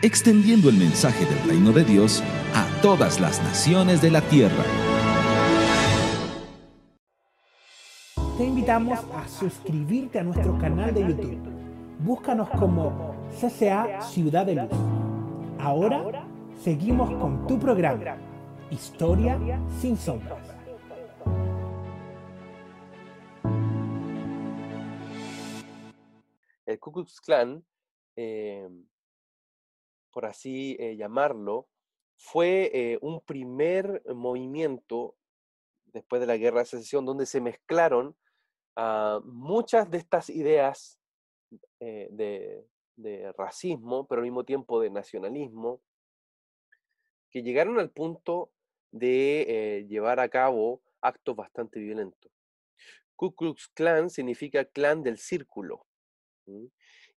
extendiendo el mensaje del reino de Dios a todas las naciones de la tierra. Te invitamos a suscribirte a nuestro canal de YouTube. Búscanos como CCA Ciudad de Luz. Ahora seguimos con tu programa, Historia sin sombras. El Ku Klux Klan, eh, por así eh, llamarlo, fue eh, un primer movimiento después de la Guerra de Secesión donde se mezclaron uh, muchas de estas ideas eh, de, de, racismo, pero al mismo tiempo de nacionalismo, que llegaron al punto de eh, llevar a cabo actos bastante violentos. Ku Klux Klan significa clan del círculo.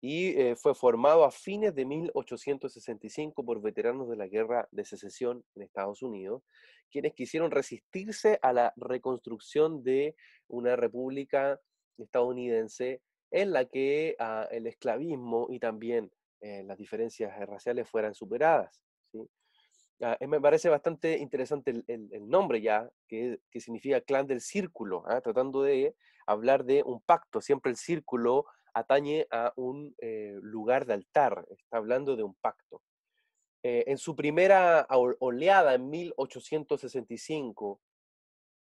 y eh, fue formado a fines de 1865 por veteranos de la Guerra de Secesión en Estados Unidos, quienes quisieron resistirse a la reconstrucción de una república estadounidense en la que uh, el esclavismo y también eh, las diferencias raciales fueran superadas. ¿sí? Uh, me parece bastante interesante el, nombre ya, que, que, significa clan del círculo, ¿eh? tratando de hablar de un pacto, siempre el círculo atañe a un eh, lugar de altar, está hablando de un pacto. Eh, en su primera oleada en 1865,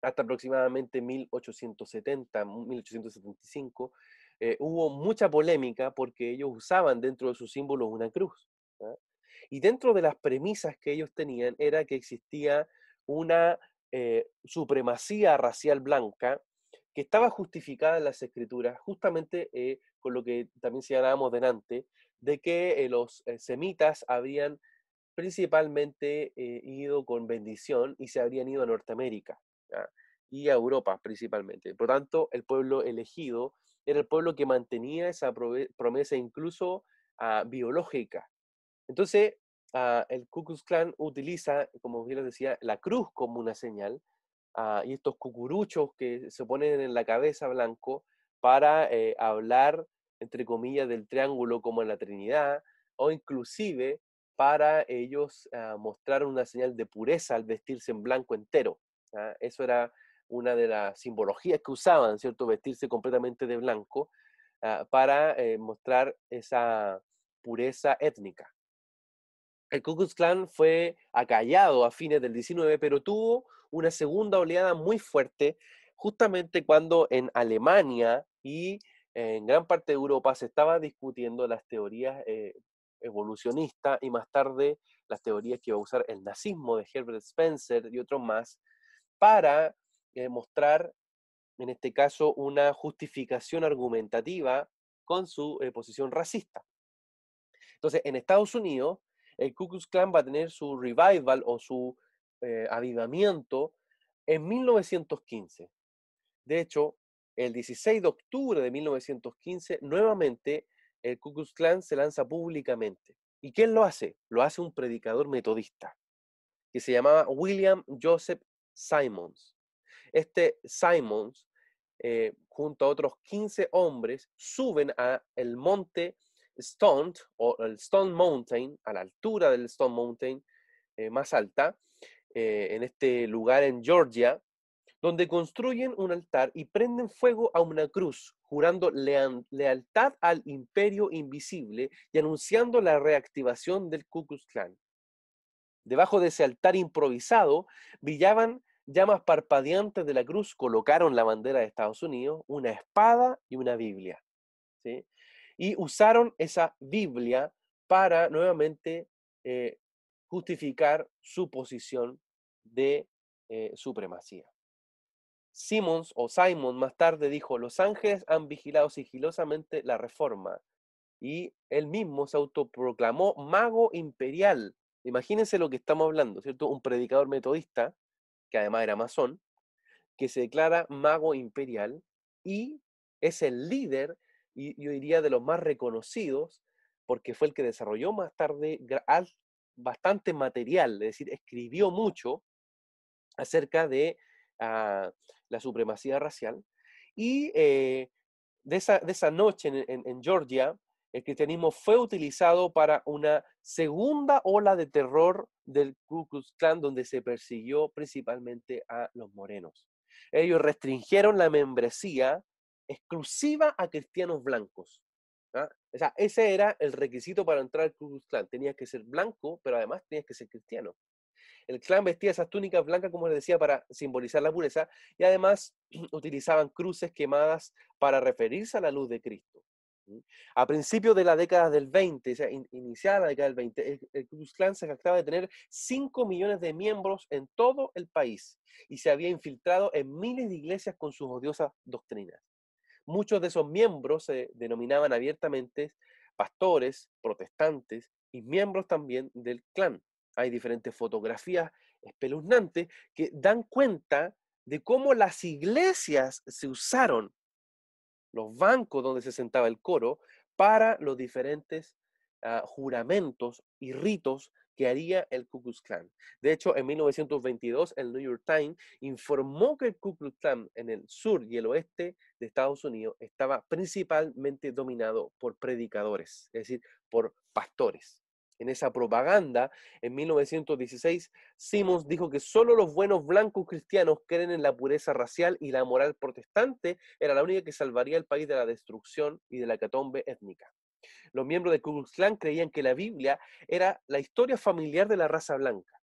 hasta aproximadamente 1870, 1875, eh, hubo mucha polémica porque ellos usaban dentro de sus símbolos una cruz. Y dentro de las premisas que ellos tenían era que existía una eh, supremacía racial blanca que estaba justificada en las escrituras justamente eh, con lo que también señalábamos delante, de que eh, los semitas habían principalmente ido con bendición y se habrían ido a Norteamérica y a Europa principalmente. Por tanto, el pueblo elegido era el pueblo que mantenía esa promesa incluso uh, biológica. Entonces, uh, el Ku Klux utiliza, como bien les decía, la cruz como una señal, uh, y estos cucuruchos que se ponen en la cabeza blanco para eh, hablar, entre comillas, del triángulo como en la Trinidad, o inclusive para ellos mostrar una señal de pureza al vestirse en blanco entero. ¿ah? Eso era una de las simbologías que usaban, ¿cierto? Vestirse completamente de blanco ah, para eh, mostrar esa pureza étnica. El Ku Klux Klan fue acallado a fines del 19, pero tuvo una segunda oleada muy fuerte justamente cuando en Alemania y en gran parte de Europa se estaba discutiendo las teorías eh, evolucionistas y más tarde las teorías que iba a usar el nazismo de Herbert Spencer y otros más para eh, mostrar, en este caso, una justificación argumentativa con su eh, posición racista. Entonces, en Estados Unidos, el Ku Klux Klan va a tener su revival o su avivamiento en 1915. De hecho, el 16 de octubre de 1915, nuevamente el Ku Klux Klan se lanza públicamente. ¿Y quién lo hace? Lo hace un predicador metodista que se llamaba William Joseph Simons. Este Simons, eh, junto a otros 15 hombres, suben a el monte Stone o el Stone Mountain, a la altura del Stone Mountain eh, más alta, eh, en este lugar en Georgia, donde construyen un altar y prenden fuego a una cruz, jurando lealtad al imperio invisible y anunciando la reactivación del Ku Klux Klan. Debajo de ese altar improvisado brillaban llamas parpadeantes de la cruz, colocaron la bandera de Estados Unidos, una espada y una Biblia. Y usaron esa Biblia para nuevamente eh, justificar su posición de eh, supremacía. Simmons o Simon más tarde dijo, los ángeles han vigilado sigilosamente la reforma y él mismo se autoproclamó mago imperial. Imagínense lo que estamos hablando, ¿cierto? Un predicador metodista, que además era masón, que se declara mago imperial y es el líder, y yo diría de los más reconocidos, porque fue el que desarrolló más tarde bastante material, es decir, escribió mucho acerca de ah, la supremacía racial. Y eh, de, esa, de, esa, noche en, Georgia, el cristianismo fue utilizado para una segunda ola de terror del Ku Klux Klan, donde se persiguió principalmente a los morenos. Ellos restringieron la membresía exclusiva a cristianos blancos. ¿ah? O sea, ese era el requisito para entrar al Ku Klux Klan. Tenías que ser blanco, pero además tenías que ser cristiano. El clan vestía esas túnicas blancas, como les decía, para simbolizar la pureza y además utilizaban cruces quemadas para referirse a la luz de Cristo. A principios de la década del 20, o sea, iniciada la década del 20, el, Ku Klux Klan se jactaba de tener 5 millones de miembros en todo el país y se había infiltrado en miles de iglesias con sus odiosas doctrinas. Muchos de esos miembros se denominaban abiertamente pastores, protestantes y miembros también del clan hay diferentes fotografías espeluznantes que dan cuenta de cómo las iglesias se usaron, los bancos donde se sentaba el coro, para los diferentes ah, juramentos y ritos que haría el Ku Klux Klan. De hecho, en 1922, el New York Times informó que el Ku Klux Klan en el sur y el oeste de Estados Unidos estaba principalmente dominado por predicadores, es decir, por pastores en esa propaganda, en 1916, Simmons dijo que solo los buenos blancos cristianos creen en la pureza racial y la moral protestante era la única que salvaría el país de la destrucción y de la catombe étnica. Los miembros de Ku creían que la Biblia era la historia familiar de la raza blanca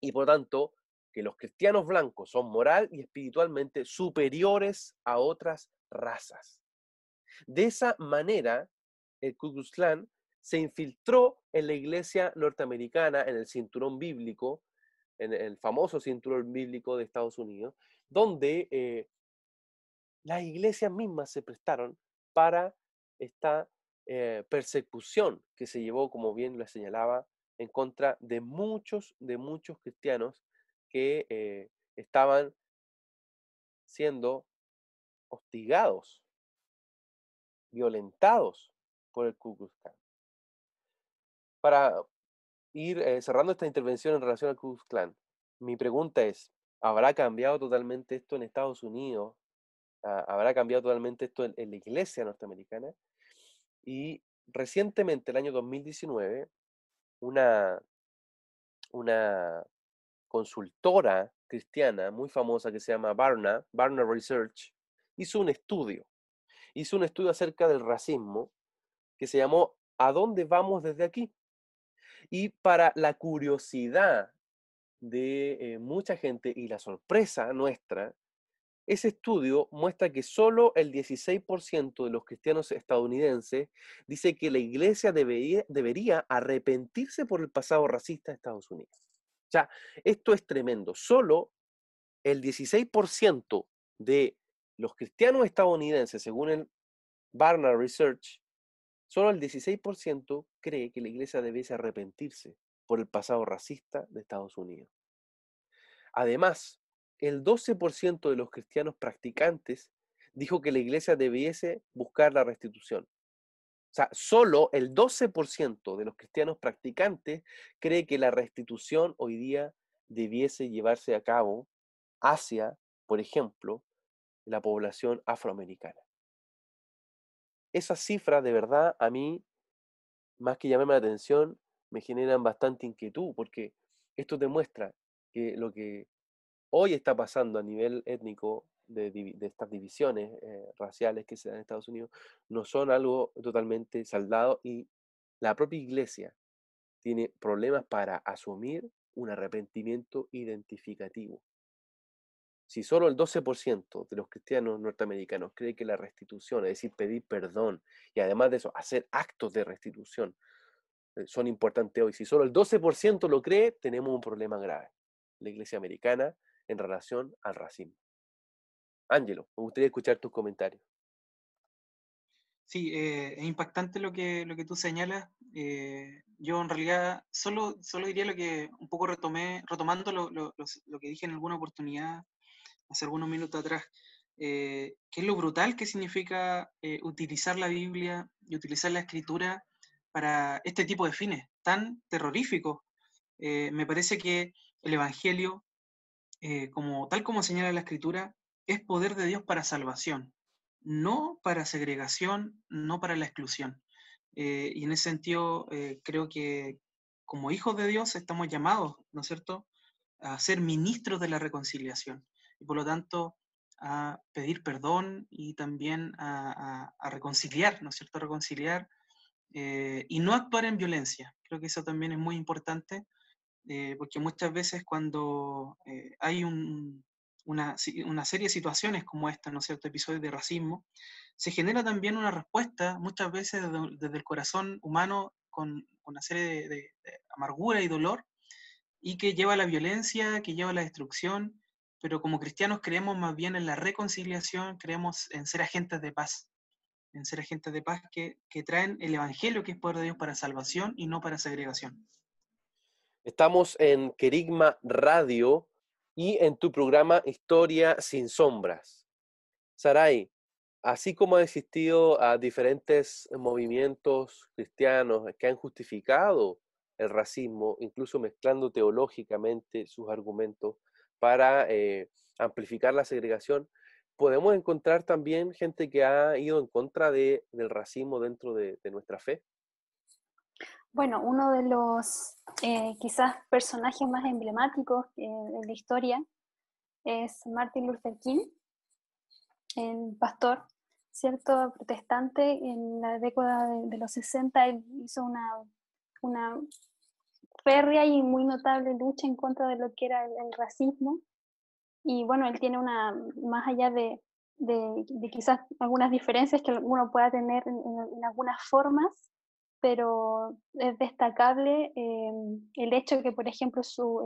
y por tanto que los cristianos blancos son moral y espiritualmente superiores a otras razas. De esa manera, el Ku se infiltró en la iglesia norteamericana, en el cinturón bíblico, en el famoso cinturón bíblico de Estados Unidos, donde eh, las iglesias mismas se prestaron para esta eh, persecución que se llevó, como bien lo señalaba, en contra de muchos, de muchos cristianos que eh, estaban siendo hostigados, violentados por el Ku Klux Klan para ir eh, cerrando esta intervención en relación al Ku Klux Klan, mi pregunta es, ¿habrá cambiado totalmente esto en Estados Unidos? Ah, ¿Habrá cambiado totalmente esto en, la iglesia norteamericana? Y recientemente, el año 2019, una, una consultora cristiana muy famosa que se llama Barna, Barna Research, hizo un estudio. Hizo un estudio acerca del racismo que se llamó ¿A dónde vamos desde aquí? Y para la curiosidad de eh, mucha gente y la sorpresa nuestra, ese estudio muestra que solo el 16% de los cristianos estadounidenses dice que la iglesia debería, debería arrepentirse por el pasado racista de Estados Unidos. O sea, esto es tremendo. Solo el 16% de los cristianos estadounidenses, según el Barna Research, solo el 16% cree que la iglesia debiese arrepentirse por el pasado racista de Estados Unidos. Además, el 12% de los cristianos practicantes dijo que la iglesia debiese buscar la restitución. O sea, solo el 12% de los cristianos practicantes cree que la restitución hoy día debiese llevarse a cabo hacia, por ejemplo, la población afroamericana. Esas cifras de verdad a mí, más que llamarme la atención, me generan bastante inquietud porque esto demuestra que lo que hoy está pasando a nivel étnico de, estas divisiones eh, raciales que se dan en Estados Unidos no son algo totalmente saldado y la propia iglesia tiene problemas para asumir un arrepentimiento identificativo. Si solo el 12% de los cristianos norteamericanos cree que la restitución, es decir, pedir perdón y además de eso, hacer actos de restitución, eh, son importantes hoy. Si solo el 12% lo cree, tenemos un problema grave. La iglesia americana en relación al racismo. Ángelo, me gustaría escuchar tus comentarios. Sí, eh, es impactante lo que, lo que tú señalas. Eh, yo en realidad solo, solo diría lo que un poco retomé, retomando lo, lo, lo que dije en alguna oportunidad hace algunos minutos atrás, eh, es lo brutal que significa utilizar la Biblia y utilizar la escritura para este tipo de fines tan terroríficos. me parece que el Evangelio eh, como, tal como señala la escritura, es poder de Dios para salvación, no para segregación, no para la exclusión. Eh, y en ese sentido, eh, creo que como hijos de Dios estamos llamados, ¿no es cierto?, a ser ministros de la reconciliación y por lo tanto a pedir perdón y también a, reconciliar, ¿no es cierto?, a reconciliar y no actuar en violencia. Creo que eso también es muy importante eh, porque muchas veces cuando eh, hay una, serie de situaciones como esta, ¿no es cierto?, episodios de racismo, se genera también una respuesta, muchas veces desde, el corazón humano, con, una serie de, amargura y dolor, y que lleva a la violencia, que lleva a la destrucción, pero como cristianos creemos más bien en la reconciliación, creemos en ser agentes de paz, en ser agentes de paz que, que traen el Evangelio, que es poder de Dios para salvación y no para segregación. Estamos en Querigma Radio y en tu programa Historia sin Sombras. Saray, así como ha existido a diferentes movimientos cristianos que han justificado el racismo, incluso mezclando teológicamente sus argumentos para eh, amplificar la segregación, podemos encontrar también gente que ha ido en contra de, del racismo dentro de nuestra fe. Bueno, uno de los eh, quizás personajes más emblemáticos de la historia es Martin Luther King, el pastor, cierto protestante, en la década de, los 60 él hizo una, una férrea y muy notable lucha en contra de lo que era el, racismo. Y bueno, él tiene una, más allá de, de, quizás algunas diferencias que uno pueda tener en algunas formas, pero es destacable em, el hecho de que, por ejemplo, su,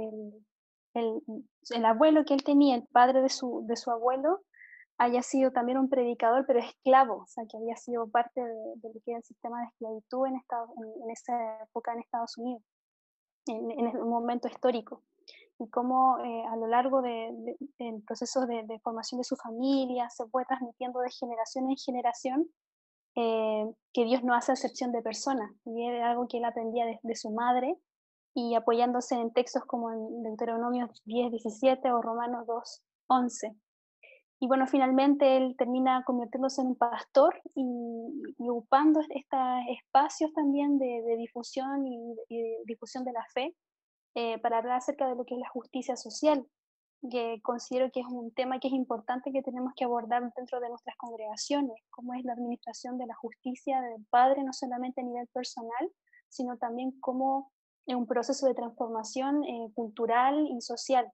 el, el, abuelo que él tenía, el padre de su, de su abuelo, haya sido también un predicador, pero esclavo, o sea, que había sido parte de, lo que era el sistema de esclavitud en, en, esa época en Estados Unidos, en, en un momento histórico. Y cómo eh, a lo largo del de, proceso de, de, formación de su familia se fue transmitiendo de generación en generación eh, que Dios no hace excepción de personas, y era algo que él aprendía de, su madre, y apoyándose en textos como en Deuteronomio 10, 17 o Romanos 2, 11. Y bueno, finalmente él termina convirtiéndose en un pastor y, ocupando estos espacios también de, difusión y, difusión de la fe eh, para hablar acerca de lo que es la justicia social. que considero que es un tema que es importante que tenemos que abordar dentro de nuestras congregaciones, como es la administración de la justicia del Padre, no solamente a nivel personal, sino también como en un proceso de transformación eh, cultural y social.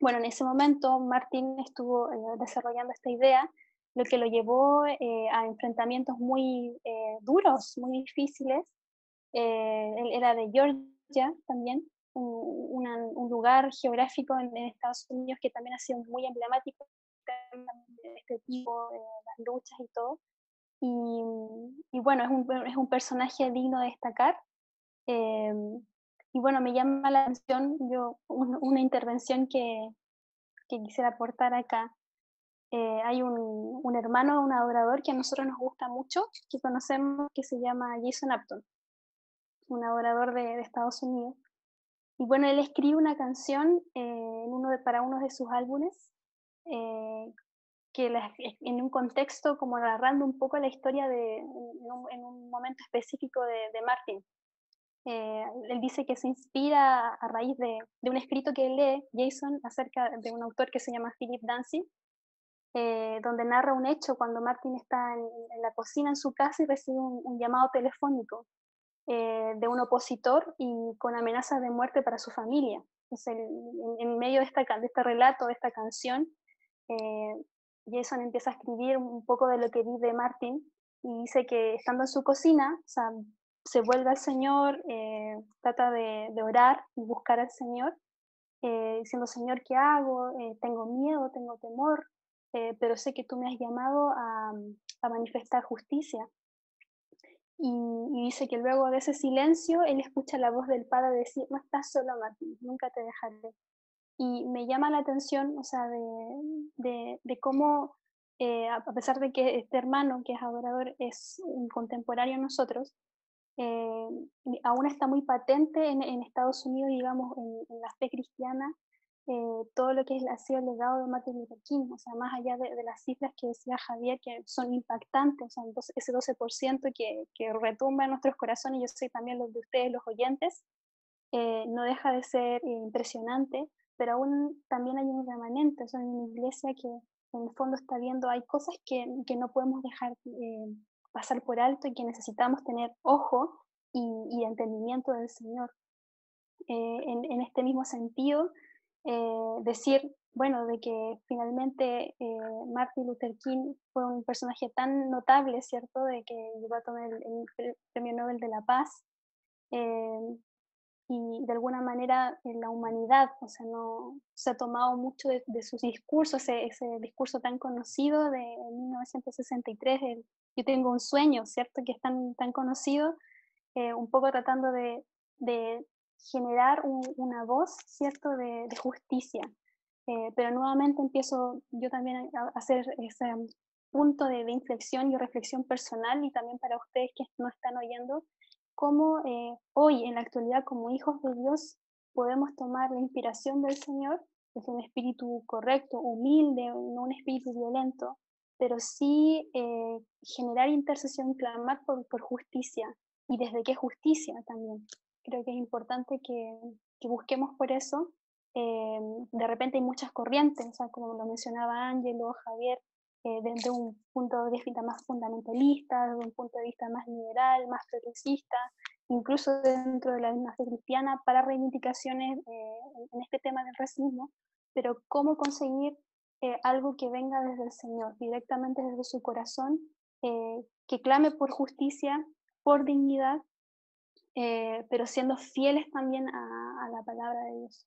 Bueno, en ese momento Martín estuvo eh, desarrollando esta idea, lo que lo llevó eh, a enfrentamientos muy duros, muy difíciles. él era de Georgia también, un, un lugar geográfico en, Estados Unidos que también ha sido muy emblemático de este tipo, de las luchas y todo. Y, y bueno, es un, es un, personaje digno de destacar. Y bueno, me llama la atención yo, una intervención que, quisiera aportar acá. Eh, hay un, hermano, un adorador que a nosotros nos gusta mucho, que conocemos, que se llama Jason Upton, un adorador de, Estados Unidos. Y bueno, él escribe una canción eh, para uno de sus álbumes, eh, que en un contexto como narrando un poco la historia de, en un, momento específico de Martin. Eh, él dice que se inspira a raíz de, un escrito que lee Jason acerca de un autor que se llama Philip Dancy, donde narra un hecho cuando Martin está en, la cocina en su casa y recibe un llamado telefónico eh, de un opositor y con amenazas de muerte para su familia. en, medio de, esta, de este relato, de esta canción, eh, Jason empieza a escribir un poco de lo que vive Martin y dice que estando en su cocina, se vuelve al Señor, eh, trata de, orar y buscar al Señor, diciendo, Señor, ¿qué hago? tengo miedo, tengo temor, pero sé que tú me has llamado a, manifestar justicia. Y, dice que luego de ese silencio, él escucha la voz del padre decir, no estás solo, Martín, nunca te dejaré. Y me llama la atención, o sea, de, de, cómo, eh, a pesar de que este hermano, que es adorador, es un contemporáneo a nosotros, eh, aún está muy patente en, en Estados Unidos, digamos, en, la fe cristiana, eh, todo lo que ha sido el legado de Martin Luther King, o sea, más allá de, las cifras que decía Javier, que son impactantes, o sea, ese 12% que, que retumba en nuestros corazones, yo sé también los de ustedes, los oyentes, eh, no deja de ser eh, impresionante, pero aún también hay un remanente, o sea, hay una iglesia que en el fondo está viendo, hay cosas que, que no podemos dejar pasar por alto y que necesitamos tener ojo y, entendimiento del Señor. En, en, este mismo sentido, eh, decir, bueno, de que finalmente eh, Martin Luther King fue un personaje tan notable, ¿cierto?, de que llegó a tomar el, Premio Nobel de la Paz. Eh, y de alguna manera en la humanidad, o sea, no se ha tomado mucho de, sus discursos, ese, discurso tan conocido de 1963, el Yo tengo un sueño, ¿cierto?, que es tan, tan conocido, un poco tratando de, de generar una voz, ¿cierto?, de, justicia. Eh, pero nuevamente empiezo yo también a, hacer ese punto de, inflexión y reflexión personal y también para ustedes que no están oyendo, cómo eh, hoy en la actualidad como hijos de Dios podemos tomar la inspiración del Señor, es un espíritu correcto, humilde, no un espíritu violento, pero sí eh, generar intercesión, clamar por, justicia. ¿Y desde qué justicia también? creo que es importante que, que busquemos por eso. Eh, de repente hay muchas corrientes, o sea, como lo mencionaba Ángelo, Javier, eh, desde un punto de vista más fundamentalista, desde un punto de vista más liberal, más progresista, incluso dentro de la misma fe cristiana, para reivindicaciones eh, en este tema del racismo, pero cómo conseguir algo que venga desde el Señor, directamente desde su corazón, que clame por justicia, por dignidad eh, pero siendo fieles también a, la palabra de Dios.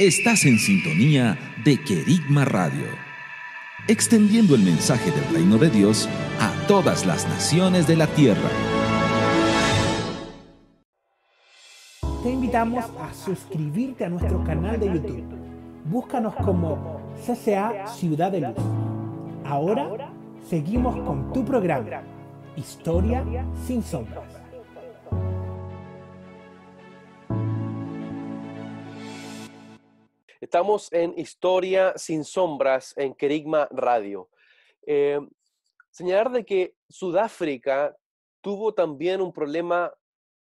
Estás en sintonía de Querigma Radio, extendiendo el mensaje del reino de Dios a todas las naciones de la tierra. te invitamos a suscribirte a nuestro canal de YouTube. Búscanos como CCA Ciudad de Luz. Ahora seguimos con tu programa, Historia sin sombras. Estamos en Historia sin sombras en Kerigma Radio. Eh, señalar de que Sudáfrica tuvo también un problema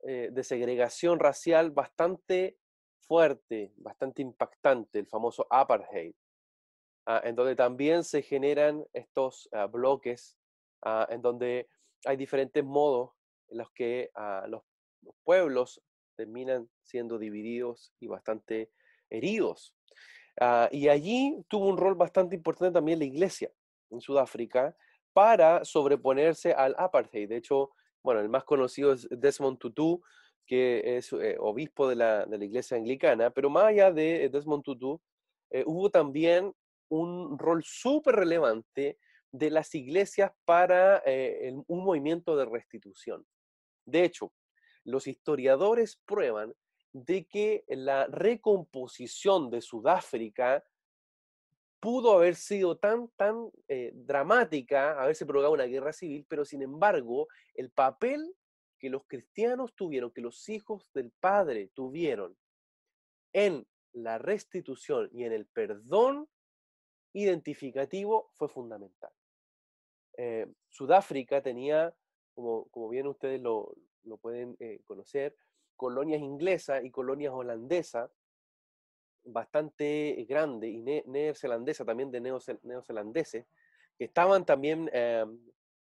eh, de segregación racial bastante fuerte, bastante impactante, el famoso apartheid, ah, en donde también se generan estos ah, bloques, ah, en donde hay diferentes modos en los que los, los pueblos terminan siendo divididos y bastante heridos. Ah, y allí tuvo un rol bastante importante también la iglesia en Sudáfrica para sobreponerse al apartheid. De hecho, bueno, el más conocido es Desmond Tutu, que es eh, obispo de la, de la, iglesia anglicana, pero más allá de Desmond Tutu, eh, hubo también un rol súper relevante de las iglesias para eh, un movimiento de restitución. De hecho, los historiadores prueban de que la recomposición de Sudáfrica pudo haber sido tan, tan eh, dramática, haberse provocado una guerra civil, pero sin embargo, el papel que los cristianos tuvieron, que los hijos del Padre tuvieron en la restitución y en el perdón identificativo fue fundamental. Eh, Sudáfrica tenía, como, como bien ustedes lo, pueden eh, conocer, colonias inglesas y colonias holandesas bastante grande y neozelandesa también de neozelandeses, que estaban también em,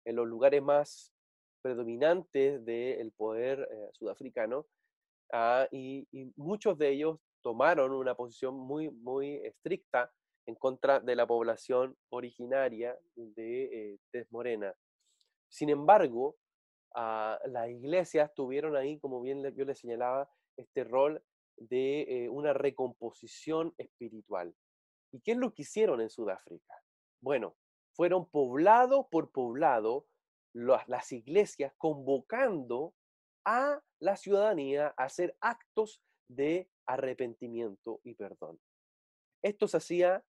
en los lugares más predominantes del poder eh, sudafricano, ah, y, muchos de ellos tomaron una posición muy, muy estricta en contra de la población originaria de eh, Tez Morena. Sin embargo, las iglesias tuvieron ahí, como bien yo les señalaba, este rol de eh, una recomposición espiritual. ¿Y qué es lo que hicieron en Sudáfrica? Bueno, fueron poblado por poblado las iglesias convocando a la ciudadanía a hacer actos de arrepentimiento y perdón. Esto se hacía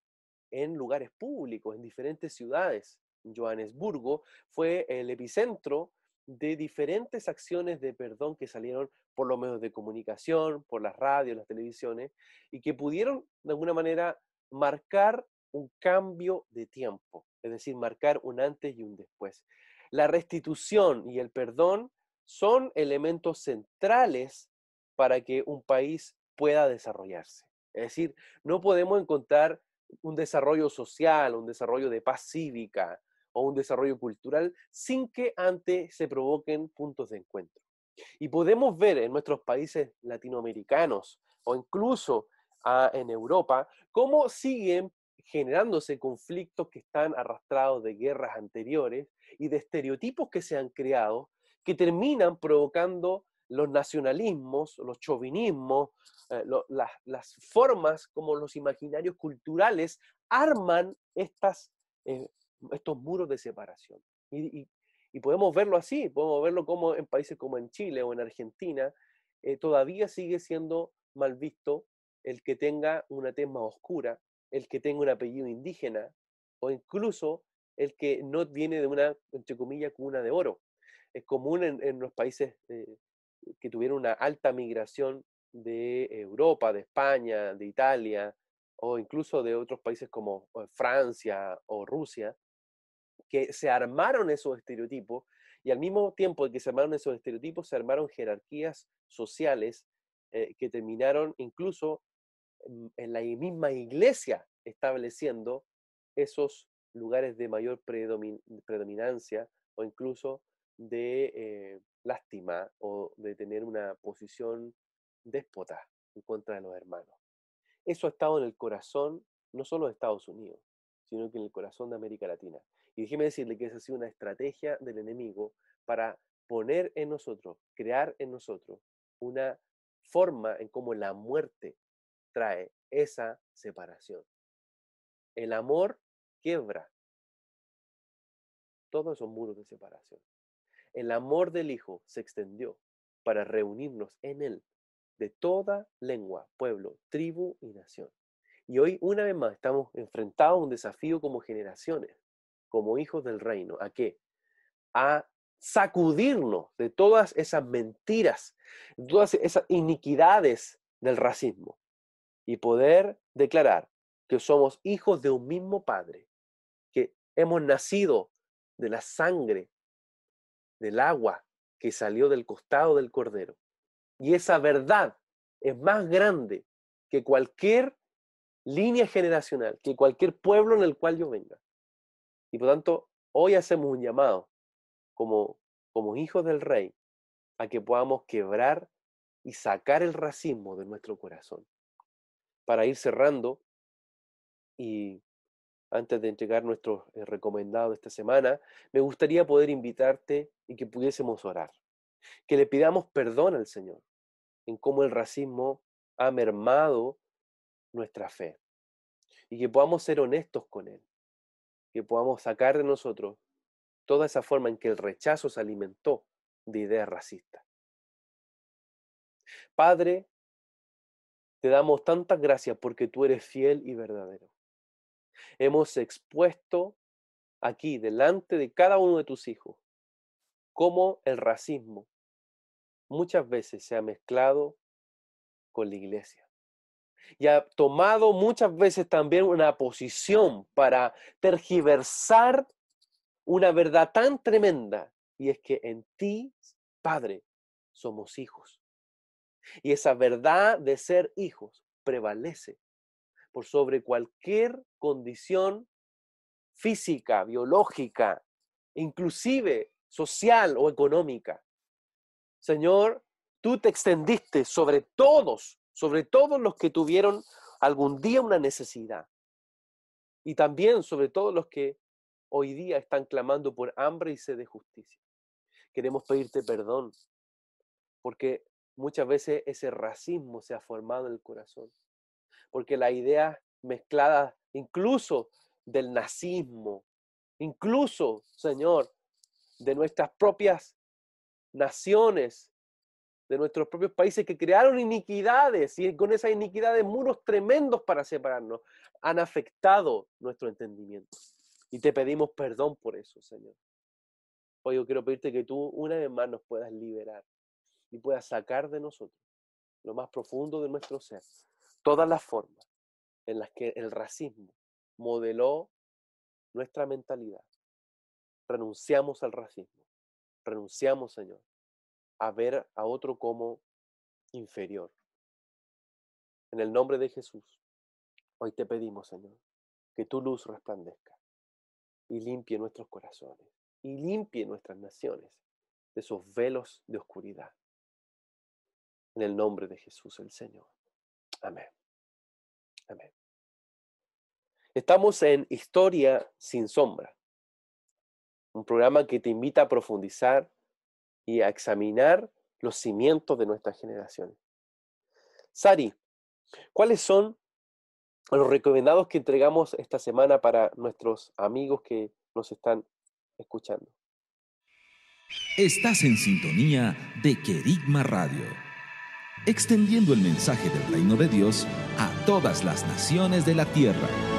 en lugares públicos, en diferentes ciudades. Johannesburgo fue el epicentro de diferentes acciones de perdón que salieron por los medios de comunicación, por las radios, las televisiones, y que pudieron de alguna manera marcar un cambio de tiempo, es decir, marcar un antes y un después. La restitución y el perdón son elementos centrales para que un país pueda desarrollarse. Es decir, no podemos encontrar un desarrollo social, un desarrollo de paz cívica, o un desarrollo cultural sin que antes se provoquen puntos de encuentro. Y podemos ver en nuestros países latinoamericanos o incluso en Europa cómo siguen generándose conflictos que están arrastrados de guerras anteriores y de estereotipos que se han creado que terminan provocando los nacionalismos, los chauvinismos, eh, las, las, formas como los imaginarios culturales arman estas eh, estos muros de separación. Y, podemos verlo así, podemos verlo como en países como en Chile o en Argentina, eh, todavía sigue siendo mal visto el que tenga una tez más oscura, el que tenga un apellido indígena o incluso el que no viene de una, entre comillas, cuna de oro. Es común en, los países eh, que tuvieron una alta migración de Europa, de España, de Italia, o incluso de otros países como eh, Francia o Rusia, que se armaron esos estereotipos y al mismo tiempo que se armaron esos estereotipos, se armaron jerarquías sociales eh, que terminaron incluso en la misma iglesia estableciendo esos lugares de mayor predominancia o incluso de eh, lástima o de tener una posición déspota en contra de los hermanos. Eso ha estado en el corazón no solo de Estados Unidos, sino que en el corazón de América Latina. Y déjeme decirle que esa ha sido una estrategia del enemigo para poner en nosotros, crear en nosotros una forma en cómo la muerte trae esa separación. El amor quiebra todos esos muros de separación. El amor del Hijo se extendió para reunirnos en Él, de toda lengua, pueblo, tribu y nación. Y hoy, una vez más, estamos enfrentados a un desafío como generaciones, como hijos del reino. ¿A qué? A sacudirnos de todas esas mentiras, todas esas iniquidades del racismo y poder declarar que somos hijos de un mismo Padre, que hemos nacido de la sangre, del agua que salió del costado del Cordero. Y esa verdad es más grande que cualquier línea generacional, que cualquier pueblo en el cual yo venga. Y por tanto, hoy hacemos un llamado como, como hijos del rey a que podamos quebrar y sacar el racismo de nuestro corazón. Para ir cerrando, y antes de entregar nuestro eh, recomendado esta semana, me gustaría poder invitarte y que pudiésemos orar. Que le pidamos perdón al Señor en cómo el racismo ha mermado nuestra fe. Y que podamos ser honestos con Él. Que podamos sacar de nosotros toda esa forma en que el rechazo se alimentó de ideas racistas. Padre, te damos tantas gracias porque tú eres fiel y verdadero. Hemos expuesto aquí, delante de cada uno de tus hijos, cómo el racismo muchas veces se ha mezclado con la iglesia. Y ha tomado muchas veces también una posición para tergiversar una verdad tan tremenda, y es que en ti, Padre, somos hijos. Y esa verdad de ser hijos prevalece por sobre cualquier condición física, biológica, inclusive social o económica. Señor, tú te extendiste sobre todos, sobre todos los que tuvieron algún día una necesidad. Y también sobre todos los que hoy día están clamando por hambre y sed de justicia. Queremos pedirte perdón, porque muchas veces ese racismo se ha formado en el corazón, porque la idea mezclada incluso del nazismo, incluso, Señor, de nuestras propias naciones, de nuestros propios países que crearon iniquidades y con esas iniquidades muros tremendos para separarnos, han afectado nuestro entendimiento. Y te pedimos perdón por eso, Señor. Hoy yo quiero pedirte que tú una vez más nos puedas liberar y puedas sacar de nosotros lo más profundo de nuestro ser, todas las formas en las que el racismo modeló nuestra mentalidad. Renunciamos al racismo, renunciamos, Señor, a ver a otro como inferior. En el nombre de Jesús, hoy te pedimos, Señor, que tu luz resplandezca y limpie nuestros corazones y limpie nuestras naciones de esos velos de oscuridad. En el nombre de Jesús el Señor. Amén. Amén. Estamos en Historia sin sombra, un programa que te invita a profundizar y a examinar los cimientos de nuestras generaciones. Sari, ¿cuáles son los recomendados que entregamos esta semana para nuestros amigos que nos están escuchando? Estás en sintonía de Querigma Radio, extendiendo el mensaje del reino de Dios a todas las naciones de la tierra.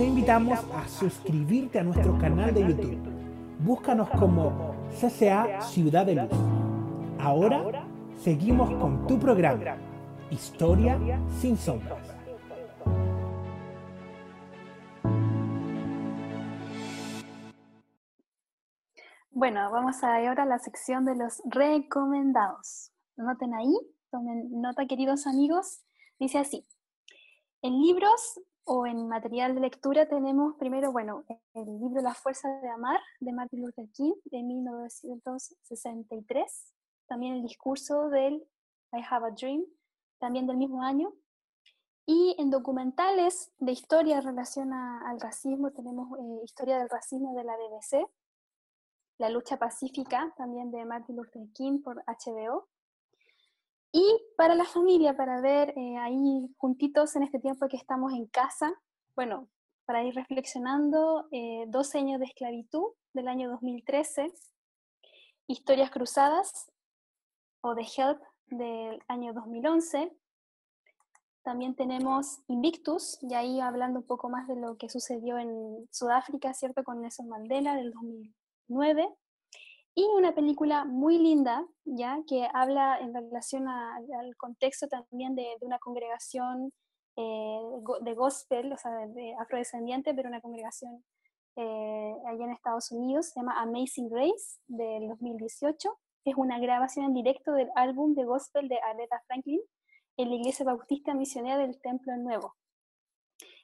Te invitamos a suscribirte a nuestro canal de YouTube. Búscanos como CCA Ciudad de Luz. Ahora seguimos con tu programa, Historia sin sombras. Bueno, vamos a ahora a la sección de los recomendados. Noten ahí, tomen nota queridos amigos, dice así. En libros o en material de lectura tenemos primero, bueno, el libro La fuerza de amar de Martin Luther King de 1963, también el discurso del I Have a Dream, también del mismo año. Y en documentales de historia en relación al racismo tenemos eh, Historia del racismo de la BBC, La lucha pacífica también de Martin Luther King por HBO. Y para la familia, para ver eh, ahí juntitos en este tiempo que estamos en casa, bueno, para ir reflexionando, eh, 12 años de esclavitud del año 2013, Historias Cruzadas o The Help del año 2011. También tenemos Invictus, y ahí hablando un poco más de lo que sucedió en Sudáfrica, ¿cierto? Con Nelson Mandela del 2009. Y una película muy linda, ya, que habla en relación al contexto también de, una congregación eh, de gospel, o sea, de, afrodescendiente, pero una congregación eh, allá en Estados Unidos, se llama Amazing Grace, del 2018 es una grabación en directo del álbum de gospel de Aretha Franklin en la Iglesia Bautista Misionera del Templo Nuevo.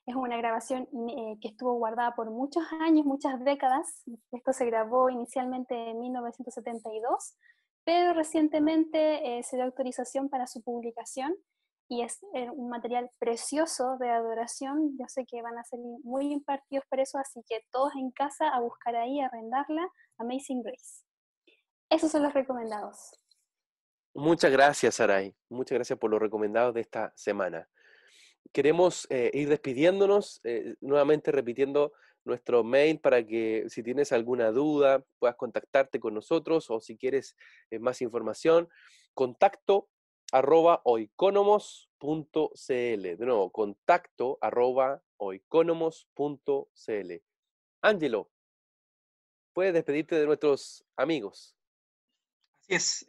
Es una grabación eh, que estuvo guardada por muchos años, muchas décadas. Esto se grabó inicialmente en 1972, pero recientemente eh, se dio autorización para su publicación y es eh, un material precioso de adoración. Yo sé que van a ser muy impartidos por eso, así que todos en casa a buscar ahí, a arrendarla, Amazing Grace. Esos son los recomendados. Muchas gracias, Saray. Muchas gracias por los recomendados de esta semana. Queremos eh, ir despidiéndonos, eh, nuevamente repitiendo nuestro mail para que si tienes alguna duda puedas contactarte con nosotros o si quieres eh, más información, contacto arroba oiconomos.cl. De nuevo, contacto arroba oiconomos.cl. Ángelo, puedes despedirte de nuestros amigos. Así es,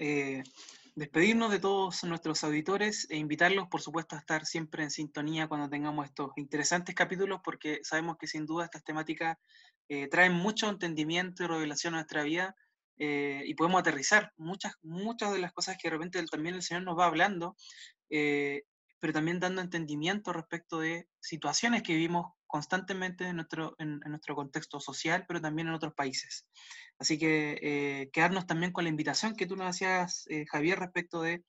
despedirnos de todos nuestros auditores e invitarlos, por supuesto, a estar siempre en sintonía cuando tengamos estos interesantes capítulos, porque sabemos que sin duda estas temáticas eh, traen mucho entendimiento y revelación a nuestra vida eh, y podemos aterrizar muchas, muchas de las cosas que de repente también el Señor nos va hablando, pero también dando entendimiento respecto de situaciones que vivimos constantemente en nuestro, en, nuestro contexto social, pero también en otros países. Así que eh, quedarnos también con la invitación que tú nos hacías, eh, Javier, respecto de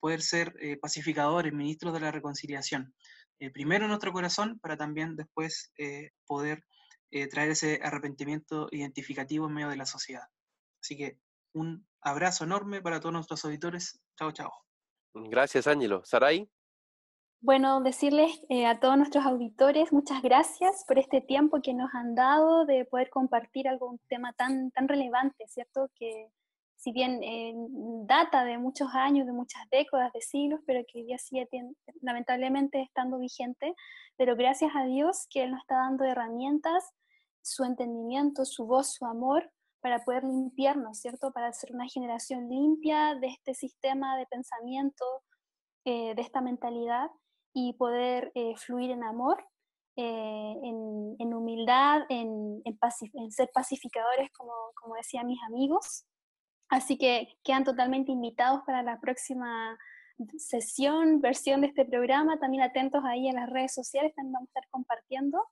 poder ser eh, pacificadores, ministros de la reconciliación. primero en nuestro corazón, para también después poder traer ese arrepentimiento identificativo en medio de la sociedad. Así que un abrazo enorme para todos nuestros auditores. Chao, chao. Gracias, Ángelo. Saray. Bueno, decirles eh, a todos nuestros auditores muchas gracias por este tiempo que nos han dado de poder compartir algún tema tan, tan relevante, ¿cierto? Que si bien eh, data de muchos años, de muchas décadas, de siglos, pero que hoy día sigue lamentablemente estando vigente, pero gracias a Dios que Él nos está dando herramientas, su entendimiento, su voz, su amor, para poder limpiarnos, ¿cierto? Para ser una generación limpia de este sistema de pensamiento, eh, de esta mentalidad y poder eh, fluir en amor, eh, en, humildad, en, ser pacificadores, como, como decían mis amigos. Así que quedan totalmente invitados para la próxima sesión, versión de este programa. También atentos ahí en las redes sociales, también vamos a estar compartiendo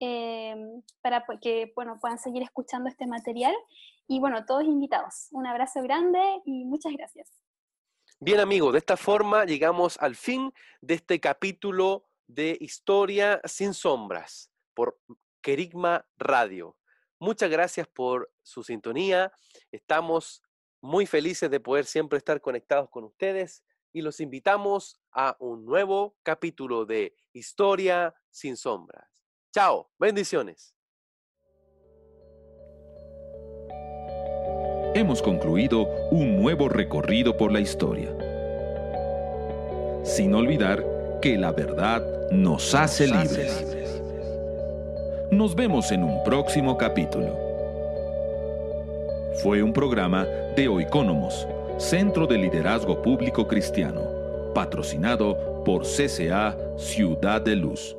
eh, para que bueno, puedan seguir escuchando este material. Y bueno, todos invitados. Un abrazo grande y muchas gracias. Bien amigos, de esta forma llegamos al fin de este capítulo de Historia sin Sombras por Kerigma Radio. Muchas gracias por su sintonía. Estamos muy felices de poder siempre estar conectados con ustedes y los invitamos a un nuevo capítulo de Historia sin Sombras. Chao, bendiciones. Hemos concluido un nuevo recorrido por la historia. Sin olvidar que la verdad nos hace libres. Nos vemos en un próximo capítulo. Fue un programa de Oicónomos, Centro de Liderazgo Público Cristiano, patrocinado por CCA Ciudad de Luz.